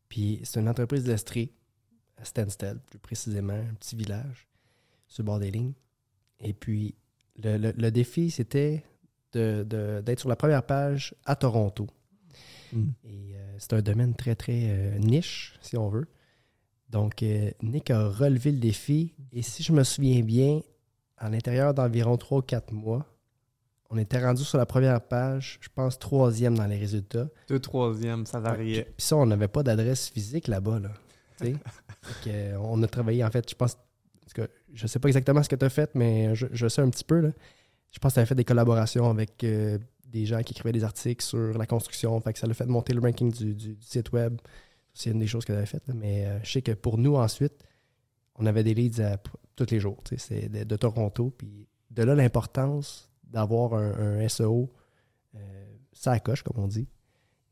Puis c'est une entreprise d'Estrée, à Stansted, plus précisément, un petit village sur le bord des lignes. Et puis, le, le- le défi, c'était de- de- d'être sur la première page à Toronto. Mm. Et euh, c'est un domaine très, très euh, niche, si on veut. Donc, euh, Nick a relevé le défi. Et si je me souviens bien, à l'intérieur d'environ 3 ou 4 mois, on était rendu sur la première page, je pense troisième dans les résultats. Deux troisième, ça variait. Puis ça, on n'avait pas d'adresse physique là-bas. Là, que, euh, on a travaillé, en fait, je pense. en tout cas, je sais pas exactement ce que tu as fait, mais je, sais un petit peu. Je pense que tu as fait des collaborations avec euh, des gens qui écrivaient des articles sur la construction. Fait que ça l'a fait monter le ranking du, site web. C'est une des choses que tu avais faites. Mais euh, je sais que pour nous, ensuite, on avait des leads tous les jours. C'est de, Toronto. Puis de là, l'importance d'avoir un, SEO, euh, ça comme on dit.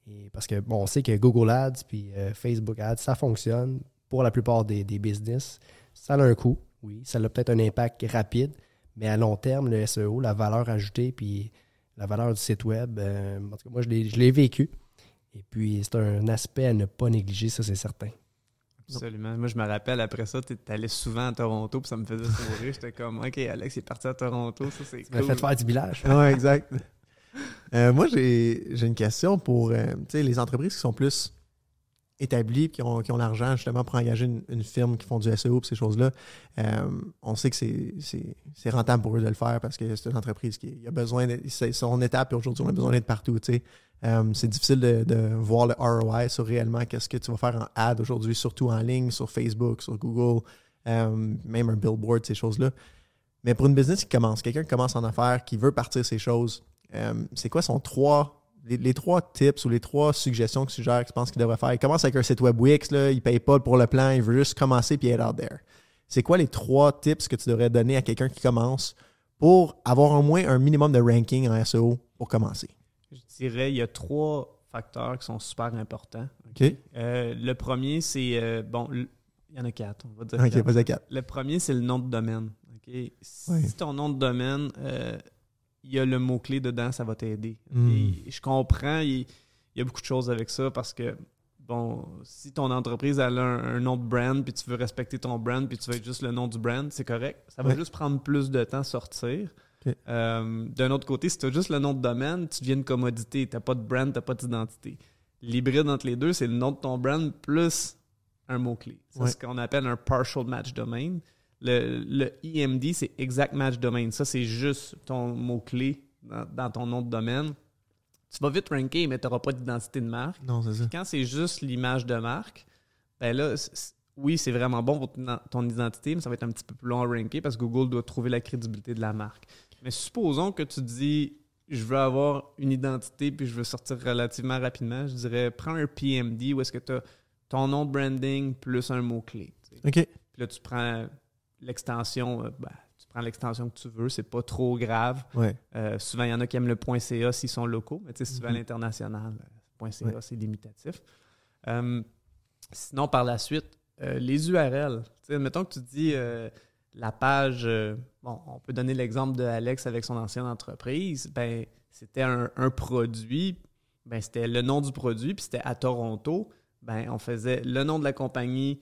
Et parce que, bon, on sait que Google Ads puis euh, Facebook Ads, ça fonctionne pour la plupart des, des business. Ça a un coût, oui. Ça a peut-être un impact rapide, mais à long terme, le SEO, la valeur ajoutée puis la valeur du site web, euh, en tout cas, moi, je l'ai vécu. Et Puis c'est un aspect à ne pas négliger, ça c'est certain. Absolument. Moi, je me rappelle, après ça, tu allais souvent à Toronto, puis ça me faisait sourire. J'étais comme, OK, Alex est parti à Toronto, ça c'est cool. fait faire du village. Ouais, exact. Euh, moi, j'ai une question pour euh, les entreprises qui sont plus établies, qui ont, qui ont l'argent justement pour engager une, une firme qui font du SEO et ces choses-là. Euh, on sait que c'est- rentable pour eux de le faire parce que c'est une entreprise qui a besoin, de- son étape et aujourd'hui, on a besoin d'être partout. c'est difficile de, de voir le ROI sur réellement qu'est-ce que tu vas faire en ad aujourd'hui, surtout en ligne, sur Facebook, sur Google, même un billboard, ces choses-là. Mais pour une business qui commence, quelqu'un qui commence en affaires, qui veut partir ces choses, euh, c'est quoi son trois, les, les trois tips ou les trois suggestions que tu suggères que tu penses qu'il devrait faire? Il commence avec un site web Wix, là, il paye pas pour le plan, il veut juste commencer puis être out there. C'est quoi les trois tips que tu devrais donner à quelqu'un qui commence pour avoir au moins un minimum de ranking en SEO pour commencer? Je dirais, il y a trois facteurs qui sont super importants. OK? Euh, le premier, c'est, euh, bon, il y en a quatre, on va dire. OK, quatre. Le premier, c'est le nom de domaine. Si Oui. ton nom de domaine, euh, il y a le mot-clé dedans, ça va t'aider. OK? Mm. Je comprends, il, il y a beaucoup de choses avec ça parce que, bon, si ton entreprise a un, un nom de brand, puis tu veux respecter ton brand, puis tu veux être juste le nom du brand, c'est correct. Ça va Ouais. juste prendre plus de temps à sortir. Euh, D'un autre côté, si tu as juste le nom de domaine, tu deviens une commodité. Tu n'as pas de brand, tu n'as pas d'identité. L'hybride entre les deux, c'est le nom de ton brand plus un mot-clé. C'est Ouais. ce qu'on appelle un partial match domain. Le, le EMD, c'est exact match domain. Ça, c'est juste ton mot-clé dans, dans ton nom de domaine. Tu vas vite ranker, mais tu n'auras pas d'identité de marque. Non, c'est ça. Quand c'est juste l'image de marque, ben là, oui, c'est vraiment bon pour ton- ton identité, mais ça va être un petit peu plus long à ranker parce que Google doit trouver la crédibilité de la marque. Mais supposons que tu dis je veux avoir une identité puis je veux sortir relativement rapidement, je dirais prends un PMD où est-ce que tu as ton nom de branding plus un mot-clé. tu sais. OK. Puis là, tu prends l'extension, euh, ben, tu prends l'extension que tu veux, c'est pas trop grave. Ouais. Euh, souvent, il y en a qui aiment le .ca s'ils sont locaux, mais tu sais, si tu vas à l'international, euh, .ca, Ouais. c'est limitatif. Sinon, par la suite, les URL. Tu sais, mettons que tu dis la page, bon, on peut donner l'exemple de Alex avec son ancienne entreprise, ben, c'était un, un produit, ben, c'était le nom du produit, puis c'était à Toronto, ben, on faisait le nom de la compagnie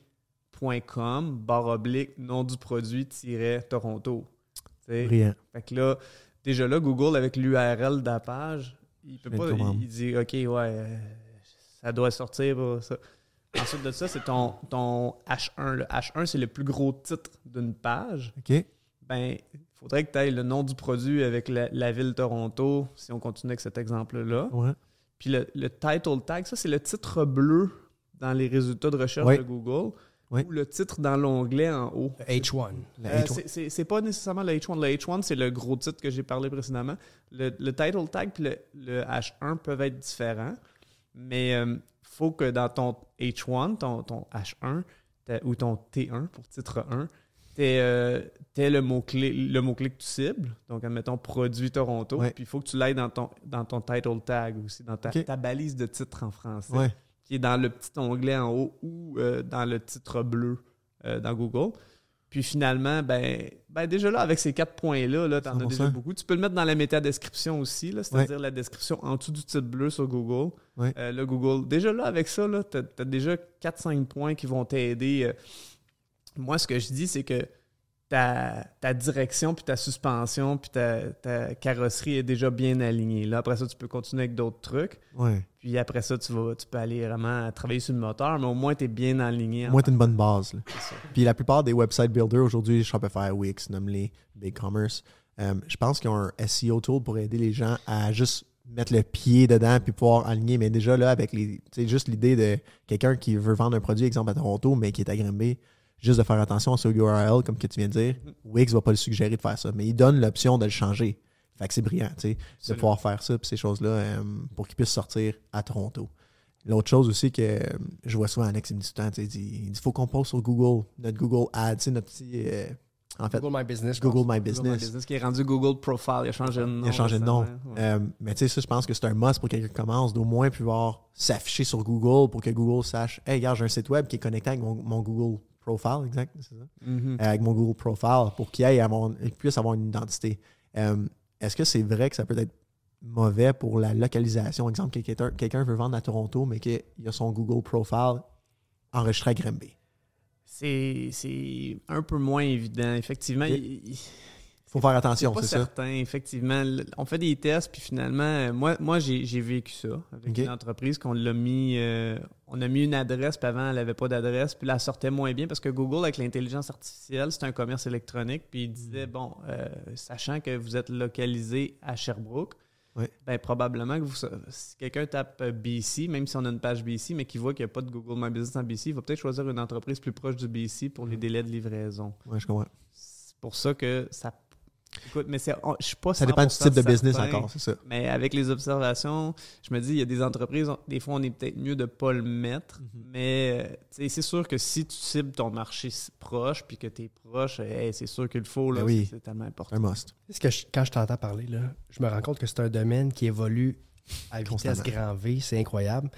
.com, barre oblique, nom du produit, tiret Toronto. Brillant. fait que là, déjà là, Google, avec l'URL de la page, il peut pas. Il, dit OK, ouais, euh, ça doit sortir ça. Ensuite de ça, c'est ton, ton H1. Le H1, c'est le plus gros titre d'une page. OK. Ben, il faudrait que tu ailles le nom du produit avec la, ville Toronto, si on continue avec cet exemple-là. Puis le, le title tag, ça, c'est le titre bleu dans les résultats de recherche de Google. Oui. Ou le titre dans l'onglet en haut. Le H1. La Euh, H1. c'est- pas nécessairement le H1. Le H1, c'est le gros titre que j'ai parlé précédemment. Le, le title tag puis le, le H1 peuvent être différents, mais il faut que dans ton H1, ton, ton H1 t'as- ou ton T1 pour titre 1, tu aies le mot-clé le mot-clé que tu cibles. Donc, admettons produit Toronto. Ouais. Puis il faut que tu l'ailles dans ton, dans ton title tag aussi, dans ta, balise de titre en français Ouais. Qui est dans le petit onglet en haut ou euh, dans le titre bleu euh, dans Google. Puis finalement, ben, ben déjà là, avec ces quatre points-là, -là, tu en as 100%. déjà beaucoup. Tu peux le mettre dans la métadescription aussi, c'est-à-dire la description en dessous du titre bleu sur Google. Ouais. Euh, là, Google, déjà là, avec ça, tu as, déjà 4-5 points qui vont t'aider. Moi, ce que je dis, c'est que ta, ta direction, puis ta suspension, puis ta, ta carrosserie est déjà bien alignée. Là, après ça, tu peux continuer avec d'autres trucs. Ouais. Puis après ça, tu, vas, tu peux aller vraiment travailler sur le moteur, mais au moins, tu es bien aligné. en Moi, t'as une bonne base. là. C'est ça. Puis la plupart des website builders aujourd'hui, Shopify, Wix, nomme-les, BigCommerce, euh, je pense qu'ils ont un SEO tool pour aider les gens à juste mettre le pied dedans puis pouvoir aligner. Mais déjà, là, avec les. Tu juste l'idée de quelqu'un qui veut vendre un produit, exemple à Toronto, mais qui est à Granby, juste de faire attention à ce URL, comme que tu viens de dire. Wix va pas le suggérer de faire ça, mais il donne l'option de le changer. Fait que c'est brillant, tu sais, de pouvoir faire ça, puis ces choses-là, euh, pour qu'ils puissent sortir à Toronto. L'autre chose aussi que euh, je vois souvent Alex, il me dit tout le temps, il dit, il dit faut qu'on poste sur Google, notre Google Ads, tu sais, notre petit. euh, en fait, Google My Business. Google. My Google My Business. Business qui est rendu Google Profile. Il a changé de nom. Il a changé de nom. Ouais. Euh, mais tu sais, ça, je pense que c'est un must pour quelqu'un qui commence, d'au moins pouvoir s'afficher sur Google pour que Google sache, hey, regarde, j'ai un site web qui est connecté avec mon, mon Google Profile, exact, c'est ça? Mhm. Euh, avec mon Google Profile pour qu'il puisse avoir une identité. Euh, Est-ce que c'est vrai que ça peut être mauvais pour la localisation? Exemple, quelqu'un quelqu'un veut vendre à Toronto, mais qu'il a son Google Profile enregistré à Granby. C'est c'est un peu moins évident. Effectivement, il- faut faire attention, c'est ça. certain. Effectivement, on fait des tests, puis finalement, euh, moi, moi j'ai vécu ça avec une entreprise qu'on l'a mis, euh, on a mis une adresse, puis avant, elle n'avait pas d'adresse, puis là, elle sortait moins bien parce que Google, avec l'intelligence artificielle, c'est un commerce électronique, puis il disait, Mm. bon, euh, sachant que vous êtes localisé à Sherbrooke, Ouais. ben, probablement que vous, si quelqu'un tape BC, même si on a une page BC, mais qu'il voit qu'il n'y a pas de Google My Business en BC, il va peut-être choisir une entreprise plus proche du BC pour les Mm. délais de livraison. Ouais, je comprends. C'est pour ça que ça. Écoute, mais c'est, on- je suis pas Ça dépend du 100% type de business encore, c'est ça. Mais avec les observations, je me dis, il y a des entreprises, des fois, on est peut-être mieux de pas le mettre. Mhm. Mais c'est sûr que si tu cibles ton marché proche, puis que tu es proche, hey, c'est sûr qu'il faut. Là, Ben oui. c'est, c'est tellement important. Un must. Ce que je- quand je t'entends parler, là, je me rends compte que c'est un domaine qui évolue à vitesse Constamment. grand V. C'est incroyable.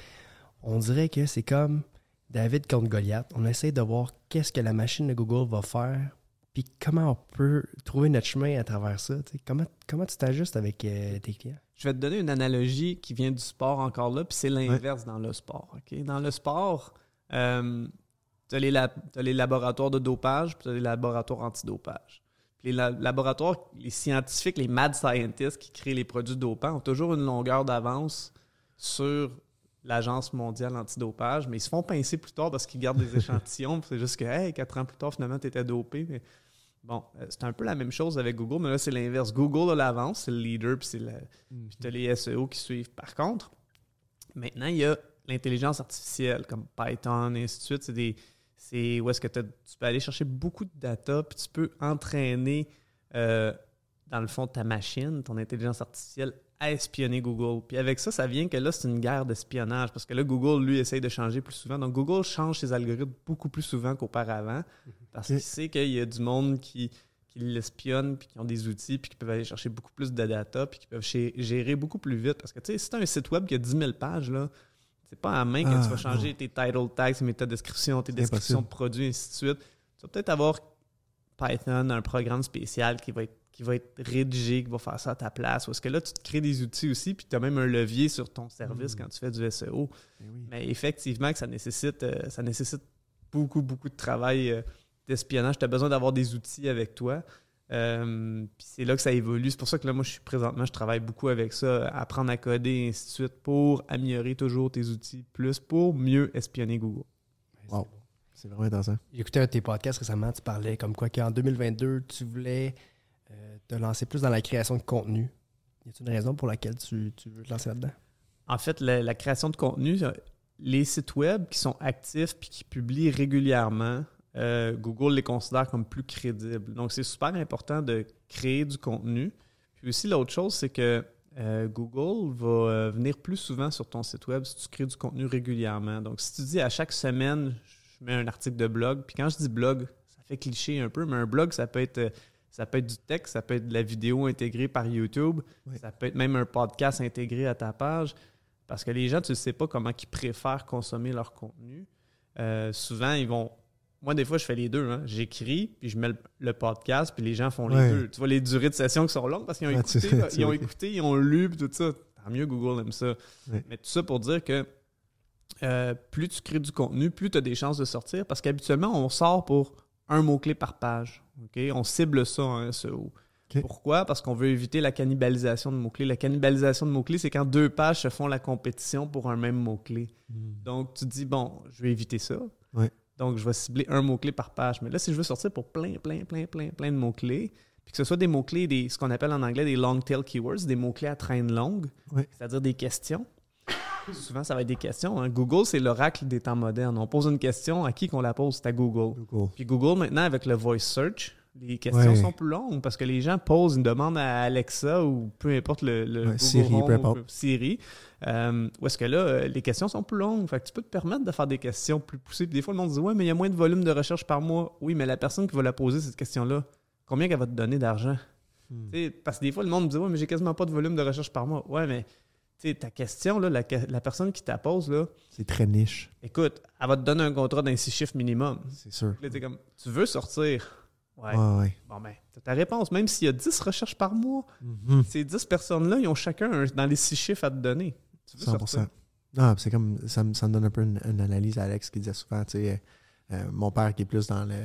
On dirait que c'est comme David contre Goliath. On essaie de voir qu'est-ce que la machine de Google va faire, puis comment on peut trouver notre chemin à travers ça. tu sais? Comment, comment tu t'ajustes avec euh, tes clients? Je vais te donner une analogie qui vient du sport encore là, puis c'est l'inverse dans le sport. ok? Dans le sport, tu as, les lab- t'as les laboratoires de dopage, puis tu as les laboratoires antidopage. Puis les la- laboratoires, les scientifiques, les mad scientists qui créent les produits dopants ont toujours une longueur d'avance sur l'Agence mondiale antidopage, mais ils se font pincer plus tard parce qu'ils gardent des échantillons. C'est juste que, hey, quatre ans plus tard, finalement, tu étais dopé. Mais Bon, euh, c'est un peu la même chose avec Google, mais là, c'est l'inverse. Google a l'avance, c'est le leader, puis c'est la, as les SEO qui suivent. Par contre, maintenant, il y a l'intelligence artificielle comme Python et ainsi de suite. C'est des. C'est où est-ce que tu peux aller chercher beaucoup de data, puis tu peux entraîner, euh, dans le fond, ta machine, ton intelligence artificielle, à espionner Google. Puis avec ça, ça vient que là, c'est une guerre d'espionnage, parce que là, Google, lui, essaye de changer plus souvent. Donc, Google change ses algorithmes beaucoup plus souvent qu'auparavant, parce qu'il sait qu'il y a du monde qui, qui l'espionne, puis qui ont des outils, puis qui peuvent aller chercher beaucoup plus de data, puis qui peuvent gé- gérer beaucoup plus vite. Parce que, tu sais, si tu un site web qui a 10 000 pages, là, c'est pas à main que Ah, tu vas changer non. tes title tags, tes métadescriptions, tes C'est descriptions impossible. de produits, ainsi de suite. Tu vas peut-être avoir Python, un programme spécial qui va être qui va être rédigé, qui va faire ça à ta place. Parce que là, tu te crées des outils aussi, puis tu as même un levier sur ton service Mm. quand tu fais du SEO. Eh oui. Mais effectivement, que ça nécessite, euh, ça nécessite beaucoup, beaucoup de travail euh, d'espionnage. Tu as besoin d'avoir des outils avec toi. Euh, puis c'est là que ça évolue. C'est pour ça que là, moi, je suis présentement, je travaille beaucoup avec ça, apprendre à coder, et ainsi de suite, pour améliorer toujours tes outils plus, pour mieux espionner Google. Wow. C'est vraiment intéressant. J'ai écouté un de tes podcasts récemment, tu parlais comme quoi qu'en 2022, tu voulais te lancer plus dans la création de contenu. Y a-t-il une raison pour laquelle tu, tu veux te lancer là-dedans? En fait, la, création de contenu, euh, les sites web qui sont actifs puis qui publient régulièrement, euh, Google les considère comme plus crédibles. Donc, c'est super important de créer du contenu. Puis aussi, l'autre chose, c'est que euh, Google va venir plus souvent sur ton site web si tu crées du contenu régulièrement. Donc, si tu dis à chaque semaine, je mets un article de blog, puis quand je dis blog, ça fait cliché un peu, mais un blog, ça peut être, ça peut être du texte, ça peut être de la vidéo intégrée par YouTube, Oui. ça peut être même un podcast intégré à ta page. Parce que les gens, tu ne sais pas comment ils préfèrent consommer leur contenu. Euh, souvent, ils vont. Moi, des fois, je fais les deux. hein. J'écris, puis je mets le, le podcast, puis les gens font les Ouais. deux. Tu vois, les durées de session qui sont longues parce qu'ils ont Ah, tu- écouté, là, tu ils ont écouté, ils ont lu, puis tout ça. Tant mieux, Google aime ça. Ouais. Mais tout ça pour dire que euh, plus tu crées du contenu, plus tu as des chances de sortir. Parce qu'habituellement, on sort pour un mot-clé par page. On cible ça en SEO. Pourquoi? Parce qu'on veut éviter la cannibalisation de mots-clés. La cannibalisation de mots-clés, c'est quand deux pages se font la compétition pour un même mot-clé. Donc, tu te dis, bon, je vais éviter ça. Ouais. Donc, je vais cibler un mot-clé par page. Mais là, si je veux sortir pour plein, plein, plein, plein, plein de mots-clés, puis que ce soit des mots-clés, des, ce qu'on appelle en anglais des long tail keywords, des mots-clés à traîne longue, Ouais. c'est-à-dire des questions. Souvent, ça va être des questions. hein. Google, c'est l'oracle des temps modernes. On pose une question, à qui qu'on la pose? C'est à Google. Google. Puis Google, maintenant, avec le voice search, les questions Ouais. sont plus longues parce que les gens posent une demande à Alexa ou peu importe le, le Ouais, Google Siri, Home peu ou importe. Siri. Euh, où est-ce que là, euh, les questions sont plus longues. Fait que tu peux te permettre de faire des questions plus poussées. Puis des fois, le monde dit Ouais, mais il y a moins de volume de recherche par mois. Oui, mais la personne qui va la poser, cette question-là, combien qu'elle va te donner d'argent? Hmm. Parce que des fois, le monde me dit Ouais, mais j'ai quasiment pas de volume de recherche par mois. Ouais, mais ta question, là, la, la personne qui t'a pose, là, C'est très niche, écoute, elle va te donner un contrat d'un six chiffres minimum. c'est sûr. Là, t'es comme, tu veux sortir? Ouais. Bon, ben, ta réponse. Même s'il y a 10 recherches par mois, Mhm. ces 10 personnes-là, ils ont chacun un- dans les six chiffres à te donner. Tu veux 100%. sortir? Non, c'est comme ça, me- ça me donne un peu une, une analyse à Alex qui disait souvent, tu sais, euh, mon père qui est plus dans le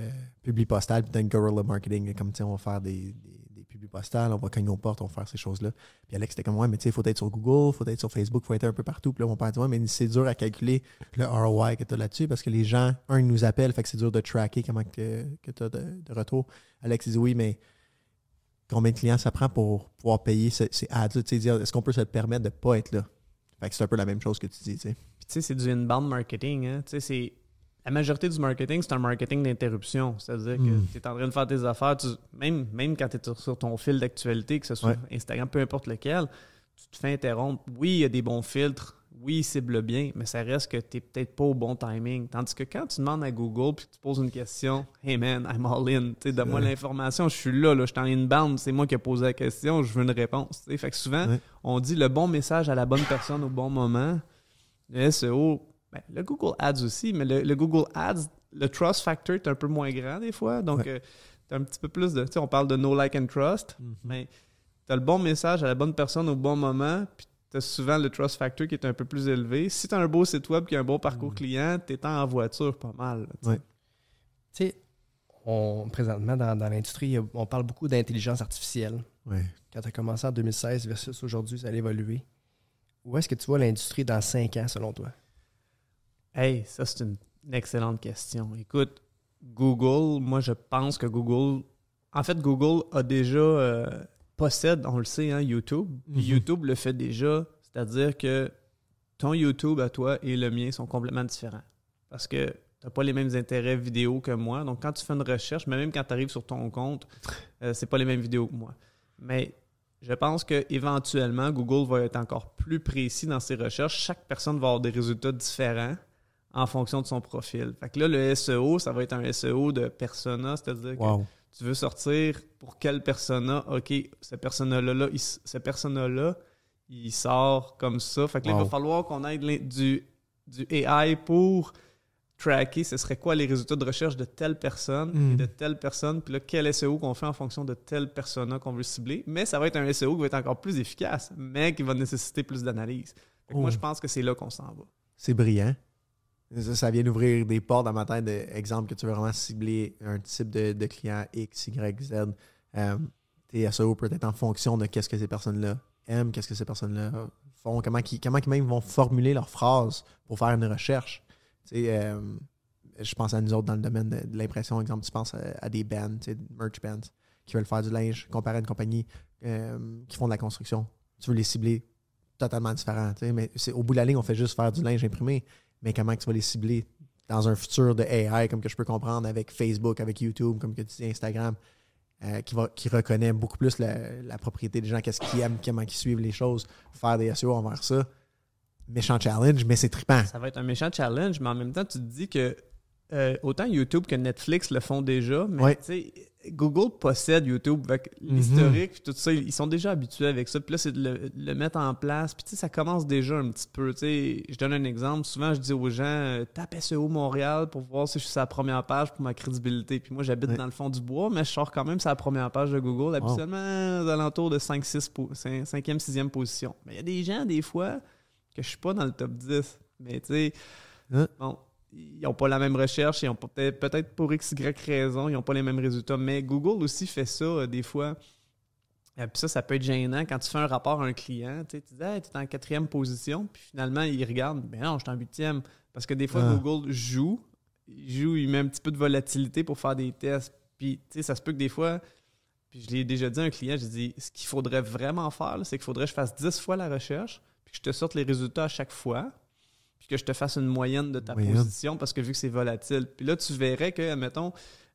public postal, puis dans le guerrilla marketing, comme tu sais, on va faire des, des, postales, on va cogner aux portes, on va faire ces choses-là. Puis Alex était comme, ouais, mais tu sais, il faut être sur Google, faut être sur Facebook, faut être un peu partout. Puis là, mon père dit, ouais, mais c'est dur à calculer le ROI que tu as là-dessus parce que les gens, un, ils nous appellent, fait que c'est dur de tracker comment que, que tu as de, retour. Alex il dit, oui, mais combien de clients ça prend pour pouvoir payer ces, ces ads-là? Tu sais, est-ce qu'on peut se permettre de ne pas être là? Fait que c'est un peu la même chose que tu dis, tu sais. Puis tu sais, c'est du inbound marketing. Hein? Tu sais, c'est... La majorité du marketing, c'est un marketing d'interruption. C'est-à-dire que Mm. tu es en train de faire tes affaires, tu- même, même quand tu es sur ton fil d'actualité, que ce soit Ouais. Instagram, peu importe lequel, tu te fais interrompre. Oui, il y a des bons filtres. Oui, il cible bien, mais ça reste que tu n'es peut-être pas au bon timing. Tandis que quand tu demandes à Google puis que tu poses une question, Hey man, I'm all in. Donne-moi l'information, je suis là, là, je suis en inbound, c'est moi qui ai posé la question, je veux une réponse. Fait que souvent, Ouais. on dit le bon message à la bonne personne au bon moment. Le SEO, ben, le Google Ads aussi, mais le, le Google Ads, le trust factor est un peu moins grand des fois. Donc, Ouais. tu as un petit peu plus de. Tu sais, on parle de no like and trust, mais tu as le bon message à la bonne personne au bon moment, puis tu as souvent le trust factor qui est un peu plus élevé. Si tu as un beau site web qui a un bon parcours client, tu es en voiture pas mal. tu sais. Ouais. Tu sais, on, présentement, dans, dans l'industrie, on parle beaucoup d'intelligence artificielle. Ouais. Quand tu as commencé en 2016 versus aujourd'hui, ça a évolué. Où est-ce que tu vois l'industrie dans 5 ans, selon toi? Hey, ça, c'est une, une excellente question. Écoute, Google, moi, je pense que Google. En fait, Google a déjà. euh, possède, on le sait, hein, YouTube. Puis Mhm. YouTube le fait déjà. C'est-à-dire que ton YouTube à toi et le mien sont complètement différents. Parce que tu n'as pas les mêmes intérêts vidéo que moi. Donc, quand tu fais une recherche, mais même quand tu arrives sur ton compte, euh, c'est pas les mêmes vidéos que moi. Mais je pense qu'éventuellement, Google va être encore plus précis dans ses recherches. Chaque personne va avoir des résultats différents en fonction de son profil. Fait que là, le SEO, ça va être un SEO de persona, c'est-à-dire que tu veux sortir pour quel persona, OK, ce persona-là, là, il persona-là, sort comme ça. Fait que là, il va falloir qu'on l'in- du, du AI pour tracker ce serait quoi les résultats de recherche de telle personne Mm. et de telle personne, puis là, quel SEO qu'on fait en fonction de telle persona qu'on veut cibler. Mais ça va être un SEO qui va être encore plus efficace, mais qui va nécessiter plus d'analyse. Fait que Moi, Oh. je pense que c'est là qu'on s'en va. C'est brillant. Ça, vient d'ouvrir des portes dans ma tête d'exemple que tu veux vraiment cibler un type de, de client X, Y, Z. Euh, tes SEO peut être en fonction de qu'est-ce que ces personnes-là aiment, qu'est-ce que ces personnes-là font, comment ils comment même vont formuler leurs phrases pour faire une recherche. Euh, je pense à nous autres dans le domaine de, l'impression, exemple, tu penses à, des bands, merch bands, qui veulent faire du linge, comparé à une compagnie euh, qui font de la construction. Tu veux les cibler totalement sais, Mais au bout de la ligne, on fait juste faire du linge imprimé. Mais comment que tu vas les cibler dans un futur de AI, comme que je peux comprendre, avec Facebook, avec YouTube, comme que tu dis Instagram, euh, qui, va, qui reconnaît beaucoup plus la, la propriété des gens, qu'est-ce qu'ils aiment, comment ils suivent les choses, faire des SEO envers ça. Méchant challenge, mais c'est trippant. Ça va être un méchant challenge, mais en même temps, tu te dis que euh, autant YouTube que Netflix le font déjà, mais Ouais. tu sais, Google possède YouTube. Que Mhm. L'historique, puis tout ça, ils sont déjà habitués avec ça. Puis là, c'est de le, mettre en place. Puis tu sais, ça commence déjà un petit peu. Tu sais, je donne un exemple. Souvent, je dis aux gens, euh, tape SEO Montréal pour voir si je suis sur la première page pour ma crédibilité. Puis moi, j'habite Ouais. dans le fond du bois, mais je sors quand même sur la première page de Google, habituellement aux alentours de 5, 6, 5e, 6e position. Mais il y a des gens, des fois, que je suis pas dans le top 10. Mais tu sais, Hein? bon, ils n'ont pas la même recherche, ils ont peut-être pour X, Y raison, ils n'ont pas les mêmes résultats. Mais Google aussi fait ça euh, des fois. Euh, puis ça, ça peut être gênant quand tu fais un rapport à un client. Tu dis, hey, tu es en quatrième position, puis finalement, il regarde, ben non, je suis en huitième. Parce que des fois, Ah. Google joue, il joue, il met un petit peu de volatilité pour faire des tests. Puis, tu sais, ça se peut que des fois, puis je l'ai déjà dit à un client, j'ai dit, ce qu'il faudrait vraiment faire, c'est qu'il faudrait que je fasse 10 fois la recherche, puis que je te sorte les résultats à chaque fois, puis que je te fasse une moyenne de ta position, parce que vu que c'est volatile. Puis là, tu verrais que, admettons,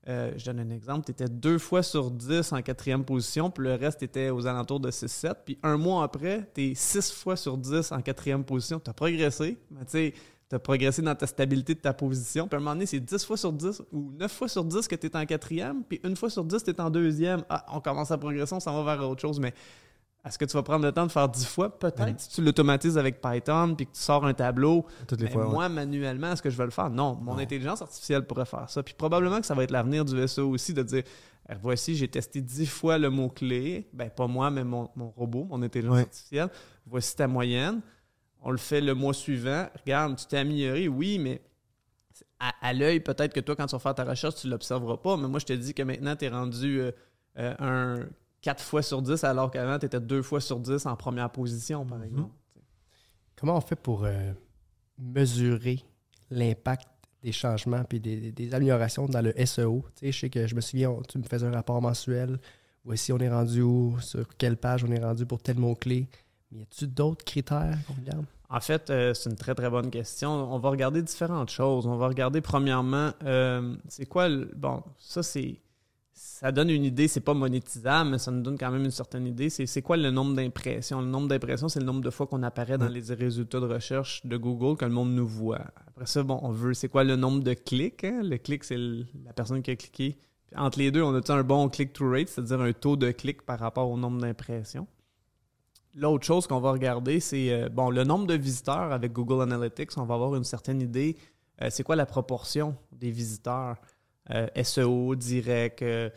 euh, je donne un exemple, tu étais deux fois sur 10 en quatrième position, puis le reste était aux alentours de 6-7. Puis un mois après, tu es 6 fois sur 10 en quatrième position. Tu as progressé, mais tu sais, tu as progressé dans ta stabilité de ta position. Puis à un moment donné, c'est 10 fois sur 10 ou 9 fois sur 10 que tu es en quatrième, puis une fois sur 10, tu es en deuxième. Ah, on commence à progresser, on s'en va vers autre chose, mais est-ce que tu vas prendre le temps de faire 10 fois? Peut-être si tu l'automatises avec Python, puis que tu sors un tableau. Toutes les Mais fois. ouais. moi, manuellement, est-ce que je vais le faire? Non. Mon Non. intelligence artificielle pourrait faire ça. Puis probablement que ça va être l'avenir du SEO aussi, de dire Alors, voici, j'ai testé dix fois le mot-clé. Ben, pas moi, mais mon, mon robot, mon intelligence Ouais. artificielle. Voici ta moyenne. On le fait le mois suivant. Regarde, tu t'es amélioré, oui, mais à, à l'œil, peut-être que toi, quand tu vas faire ta recherche, tu ne l'observeras pas. Mais moi, je te dis que maintenant, tu es rendu euh, euh, un 4 fois sur 10, alors qu'avant, tu étais 2 fois sur 10 en première position, par Mhm. exemple. Comment on fait pour euh, mesurer l'impact des changements puis des, des améliorations dans le SEO? Tu sais, je sais que je me souviens, tu me faisais un rapport mensuel. Voici, on est rendu où, sur quelle page on est rendu pour tel mot-clé? Mais y a-tu d'autres critères qu'on regarde? En fait, euh, c'est une très très bonne question. On va regarder différentes choses. On va regarder premièrement, euh, c'est quoi le. Bon, ça c'est. Ça donne une idée, c'est pas monétisable, mais ça nous donne quand même une certaine idée. C'est quoi le nombre d'impressions? Le nombre d'impressions, c'est le nombre de fois qu'on apparaît dans Ouais. les résultats de recherche de Google, que le monde nous voit. Après ça, bon, on veut, c'est quoi le nombre de clics? hein? Le clic, c'est la personne qui a cliqué. Puis entre les deux, on a un bon click-through rate, c'est-à-dire un taux de clic par rapport au nombre d'impressions? L'autre chose qu'on va regarder, c'est euh, bon, le nombre de visiteurs avec Google Analytics. On va avoir une certaine idée. euh, c'est quoi la proportion des visiteurs? Euh, SEO, direct, euh,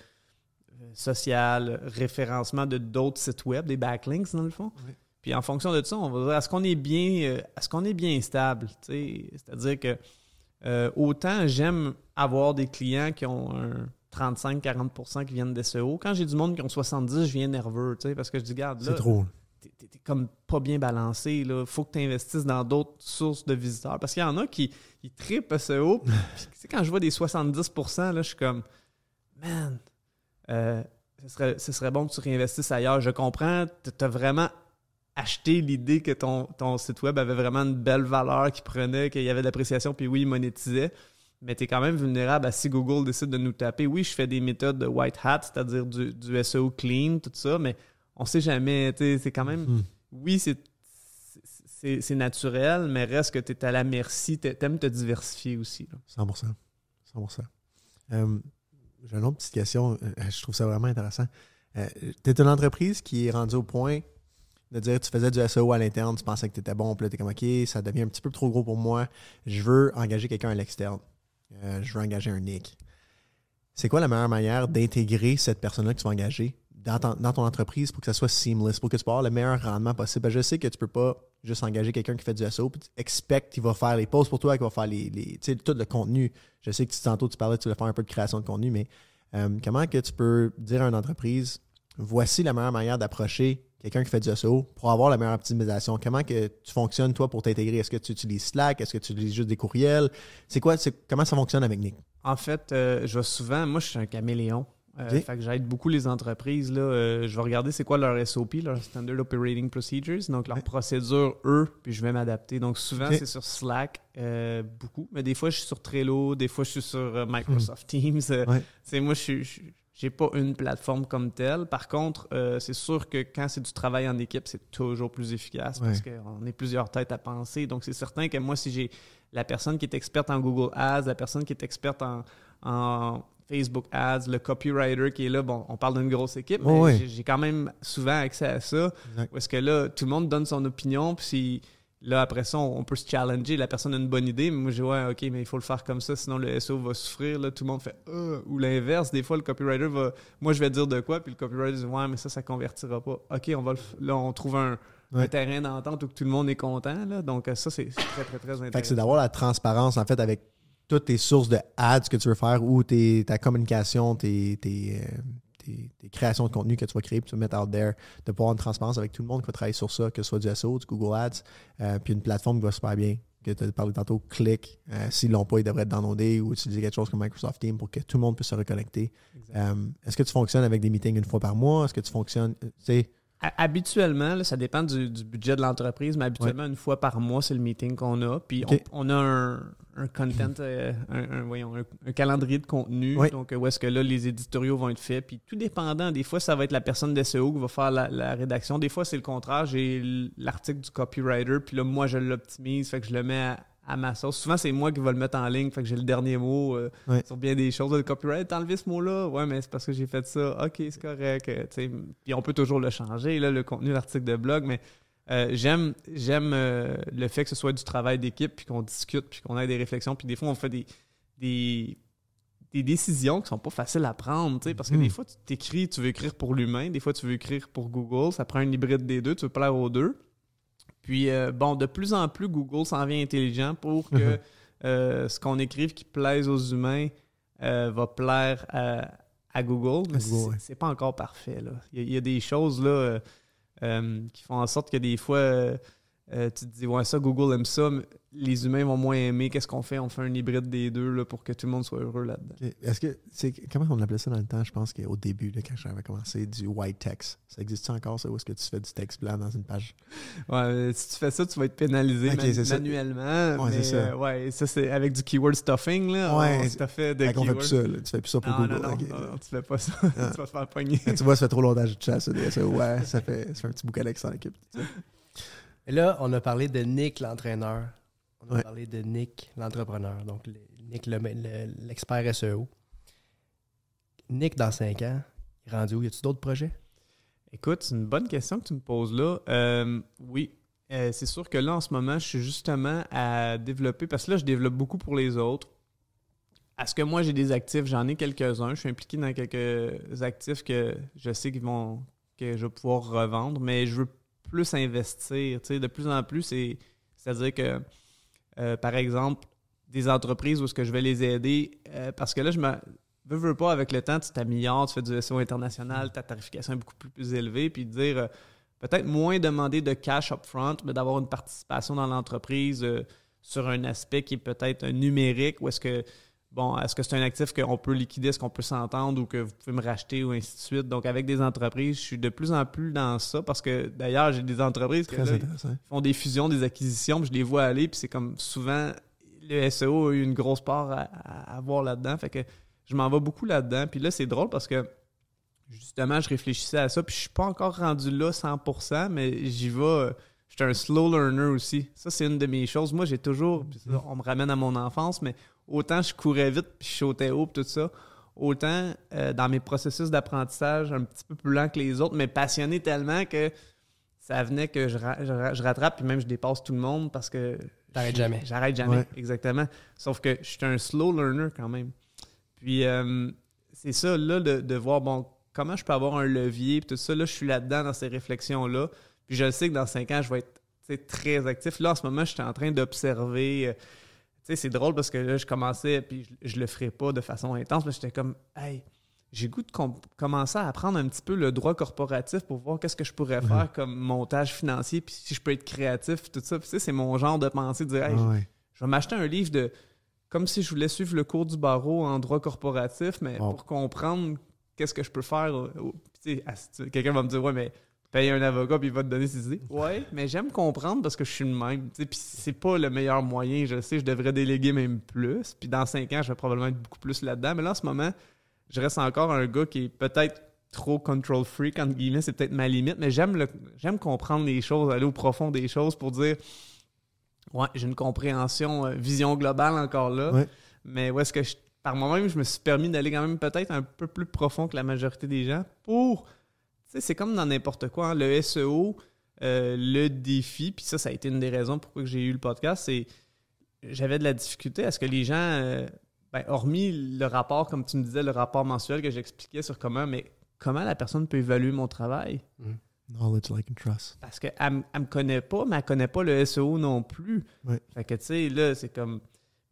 social, référencement de d'autres sites web, des backlinks dans le fond. Oui. Puis en fonction de ça, on va dire est-ce qu'on est bien, euh, est-ce qu'on est bien stable. C'est-à-dire que euh, autant j'aime avoir des clients qui ont un 35-40% qui viennent d'SEO. Quand j'ai du monde qui ont 70%, je viens nerveux, parce que je dis, garde, là, C'est trop. Comme pas bien balancé. Il faut que tu investisses dans d'autres sources de visiteurs. Parce qu'il y en a qui ils trippent. Puis, tu sais, quand je vois des 70%, là, je suis comme, man, euh, ce, serait, ce serait bon que tu réinvestisses ailleurs. Je comprends, tu as vraiment acheté l'idée que ton, ton site web avait vraiment une belle valeur, qui prenait, qu'il y avait de l'appréciation, puis oui, il monétisait. Mais tu es quand même vulnérable à si Google décide de nous taper. Oui, je fais des méthodes de white hat, c'est-à-dire du, du SEO clean, tout ça, mais on sait jamais. C'est quand même Mhm. oui, c'est naturel, mais reste que tu es à la merci, tu aimes te diversifier aussi. là. 100%. 100%. Euh, J'ai une autre petite question. Euh, je trouve ça vraiment intéressant. tu es une entreprise qui est rendue au point de dire tu faisais du SEO à l'interne, tu pensais que tu étais bon, puis là, tu es comme OK, ça devient un petit peu trop gros pour moi. Je veux engager quelqu'un à l'externe. Euh, je veux engager un Nick. C'est quoi la meilleure manière d'intégrer cette personne-là que tu vas engager? Dans ton, entreprise pour que ça soit seamless, pour que tu puisses avoir le meilleur rendement possible? Je sais que tu peux pas juste engager quelqu'un qui fait du SEO puis tu expectes qu'il va faire les posts pour toi, qu'il va faire les, les- tout le contenu. Je sais que tu- tantôt tu parlais, tu voulais faire un peu de création de contenu, mais euh, comment que tu peux dire à une entreprise voici la meilleure manière d'approcher quelqu'un qui fait du SEO pour avoir la meilleure optimisation? Comment que tu fonctionnes, toi, pour t'intégrer? Est-ce que tu utilises Slack? Est-ce que tu utilises juste des courriels? C'est quoi? comment ça fonctionne avec Nick? En fait, euh, je vais souvent, moi je suis un caméléon. Euh. Fait que j'aide beaucoup les entreprises. Là, Euh, je vais regarder c'est quoi leur SOP, leur Standard Operating Procedures, donc leur Ouais. procédure, eux, puis je vais m'adapter. Donc souvent, c'est sur Slack, euh, beaucoup. Mais des fois, je suis sur Trello, des fois, je suis sur euh, Microsoft Teams. Ouais. moi, je j'ai pas une plateforme comme telle. Par contre, c'est sûr que quand c'est du travail en équipe, c'est toujours plus efficace parce qu'on est plusieurs têtes à penser. Donc, c'est certain que moi, si j'ai la personne qui est experte en Google Ads, la personne qui est experte en, en Facebook Ads, le copywriter qui est là, bon, on parle d'une grosse équipe, mais Oh, j'ai- quand même souvent accès à ça. Exact. Parce que là, tout le monde donne son opinion, puis si- là, après ça, on, on peut se challenger. La personne a une bonne idée, mais moi, je dis, ouais, OK, mais il faut le faire comme ça, sinon le SEO va souffrir. Là, tout le monde fait, Euh ou l'inverse. Des fois, le copywriter va, moi, je vais dire de quoi, puis le copywriter dit, ouais, mais ça, ça convertira pas. OK, on va le là, on trouve un, terrain d'entente où tout le monde est content. Là, donc, euh, ça, c'est très, très, très intéressant. C'est d'avoir la transparence, en fait, avec toutes tes sources de ads que tu veux faire ou tes, ta communication, tes, tes, euh, tes- tes créations de contenu que tu vas créer puis tu vas mettre out there, de pouvoir avoir une transparence avec tout le monde qui va travailler sur ça, que ce soit du SEO, du Google Ads, euh, puis une plateforme qui va super bien. Que tu as parlé tantôt, click. Euh, S'ils l'ont pas, ils devraient être downloadés ou utiliser quelque chose comme Microsoft Teams pour que tout le monde puisse se reconnecter. Euh, Est-ce que tu fonctionnes avec des meetings une fois par mois? Est-ce que tu fonctionnes, tu sais, Habituellement, là, ça dépend du, du budget de l'entreprise, mais habituellement, une fois par mois, c'est le meeting qu'on a. Puis on, on a un, un content, euh, un, un- voyons, un, calendrier de contenu. Donc, euh, où est-ce que là, les éditoriaux vont être faits. Puis tout dépendant, des fois, ça va être la personne d'SEO qui va faire la, la rédaction. Des fois, c'est le contraire. J'ai l'article du copywriter, puis là, moi, je l'optimise, fait que je le mets à, à ma sauce. Souvent, c'est moi qui vais le mettre en ligne, fait que j'ai le dernier mot euh, Ouais. sur bien des choses. Le copyright, t'as enlevé ce mot-là? Ouais, mais c'est parce que j'ai fait ça. OK, c'est correct. Euh, Puis on peut toujours le changer, là, le contenu, l'article de blog, mais euh, j'aime j'aime euh, le fait que ce soit du travail d'équipe, puis qu'on discute, puis qu'on ait des réflexions. Puis des fois, on fait des, des, des décisions qui sont pas faciles à prendre, tu sais, parce que Mhm. des fois, tu t'écris, tu veux écrire pour l'humain, des fois, tu veux écrire pour Google, ça prend un hybride des deux, tu veux plaire aux deux. Puis, euh, bon, de plus en plus, Google s'en vient intelligent pour que euh, ce qu'on écrive qui plaise aux humains euh, va plaire à, à Google, mais Google, c'est ouais. pas encore parfait, là. Il y, a- il y a des choses, là, qui font en sorte que des fois, euh, euh, tu te dis, ouais, ça, Google aime ça, mais les humains vont moins aimer. Qu'est-ce qu'on fait? On fait un hybride des deux là, pour que tout le monde soit heureux là-dedans. Est-ce que c'est comment on appelait ça dans le temps? Je pense qu'au début, là, quand j'avais commencé, du white text. Ça existe encore, ça, ou est-ce que tu fais du texte blanc dans une page? Ouais, mais si tu fais ça, tu vas être pénalisé man- manuellement. Ouais, mais, c'est ça. euh, ouais, ça, c'est avec du keyword stuffing. Là, Ouais, on se fait de Fait plus ça, là. Tu fais plus ça pour Non, Google. non, non, non, tu fais pas ça. Ah. tu vas te faire pogner. tu vois, ça fait trop longtemps que je chasse. Ouais, ça fait, ça fait un petit bouc Alex dans l'équipe. Et là, on a parlé de Nick, l'entraîneur. On a Ouais. parlé de Nick, l'entrepreneur. Donc, le- Nick, le- le- l'expert SEO. Nick, dans 5 ans, il est rendu où? Y a-tu d'autres projets? Écoute, c'est une bonne question que tu me poses là. Euh, oui, Euh, c'est sûr que là, en ce moment, je suis justement à développer, parce que là, je développe beaucoup pour les autres. Est-ce que moi, j'ai des actifs? J'en ai quelques-uns. Je suis impliqué dans quelques actifs que je sais qu'ils vont que je vais pouvoir revendre, mais je veux plus investir. tu sais, De plus en plus, c'est, c'est-à-dire que, euh, par exemple, des entreprises où est-ce que je vais les aider, euh, parce que là, je me veux, veux pas, avec le temps, tu t'améliores, tu fais du SEO international, ta tarification est beaucoup plus, élevée, puis dire euh, peut-être moins demander de cash upfront, mais d'avoir une participation dans l'entreprise sur un aspect qui est peut-être numérique, ou est-ce que bon, est-ce que c'est un actif qu'on peut liquider, est-ce qu'on peut s'entendre ou que vous pouvez me racheter ou ainsi de suite? Donc avec des entreprises, je suis de plus en plus dans ça parce que d'ailleurs, j'ai des entreprises qui font des fusions, des acquisitions, puis je les vois aller, puis c'est comme souvent le SEO a eu une grosse part à, à avoir là-dedans. Fait que je m'en vais beaucoup là-dedans. Puis là, c'est drôle parce que justement, je réfléchissais à ça, puis je suis pas encore rendu là 100%, mais j'y vais. Je suis un slow learner aussi. Ça, c'est une de mes choses. Moi, j'ai toujours. on me ramène à mon enfance, mais autant je courais vite, puis je sautais haut, puis tout ça. Autant euh, dans mes processus d'apprentissage, un petit peu plus lent que les autres, mais passionné tellement que ça venait que je, ra- je ra- je rattrape, puis même je dépasse tout le monde parce que. T'arrêtes je- jamais. J'arrête jamais, Ouais. exactement. Sauf que je suis un slow learner quand même. Puis euh, c'est ça, là, de, de voir, bon, comment je peux avoir un levier, puis tout ça. Là, je suis là-dedans dans ces réflexions-là. Puis je sais que dans cinq ans, je vais être tu sais, très actif. Là, en ce moment, je suis en train d'observer. euh, sais, c'est drôle parce que là, je commençais, puis je, je le ferai pas de façon intense, mais j'étais comme, hey, j'ai goût de com- commencer à apprendre un petit peu le droit corporatif pour voir qu'est-ce que je pourrais faire comme montage financier, puis si je peux être créatif, tout ça. Puis, tu sais, c'est mon genre de pensée de dire, hey, ouais. je vais m'acheter un livre de. Comme si je voulais suivre le cours du barreau en droit corporatif, mais pour comprendre qu'est-ce que je peux faire. Quelqu'un va me dire, ouais, mais paye un avocat puis il va te donner ses idées. Ouais, mais j'aime comprendre parce que je suis le même. tu sais, Puis c'est pas le meilleur moyen. Je sais, je devrais déléguer même plus. Puis dans cinq ans, je vais probablement être beaucoup plus là-dedans. Mais là, en ce moment, je reste encore un gars qui est peut-être trop control freak, entre guillemets, c'est peut-être ma limite, mais j'aime le j'aime comprendre les choses, aller au profond des choses pour dire Ouais, j'ai une compréhension, euh, vision globale encore là. Ouais. Mais où est-ce que je- par moi-même, je me suis permis d'aller quand même peut-être un peu plus profond que la majorité des gens pour. C'est comme dans n'importe quoi. hein, le SEO, euh, le défi, puis ça, ça a été une des raisons pourquoi j'ai eu le podcast, c'est j'avais de la difficulté à ce que les gens, euh, ben, hormis le rapport, comme tu me disais, le rapport mensuel que j'expliquais sur comment, mais comment la personne peut évaluer mon travail? Knowledge, like and trust. Parce qu'elle ne me connaît pas, mais elle connaît pas le SEO non plus. Ouais. Fait que, tu sais, là, c'est comme.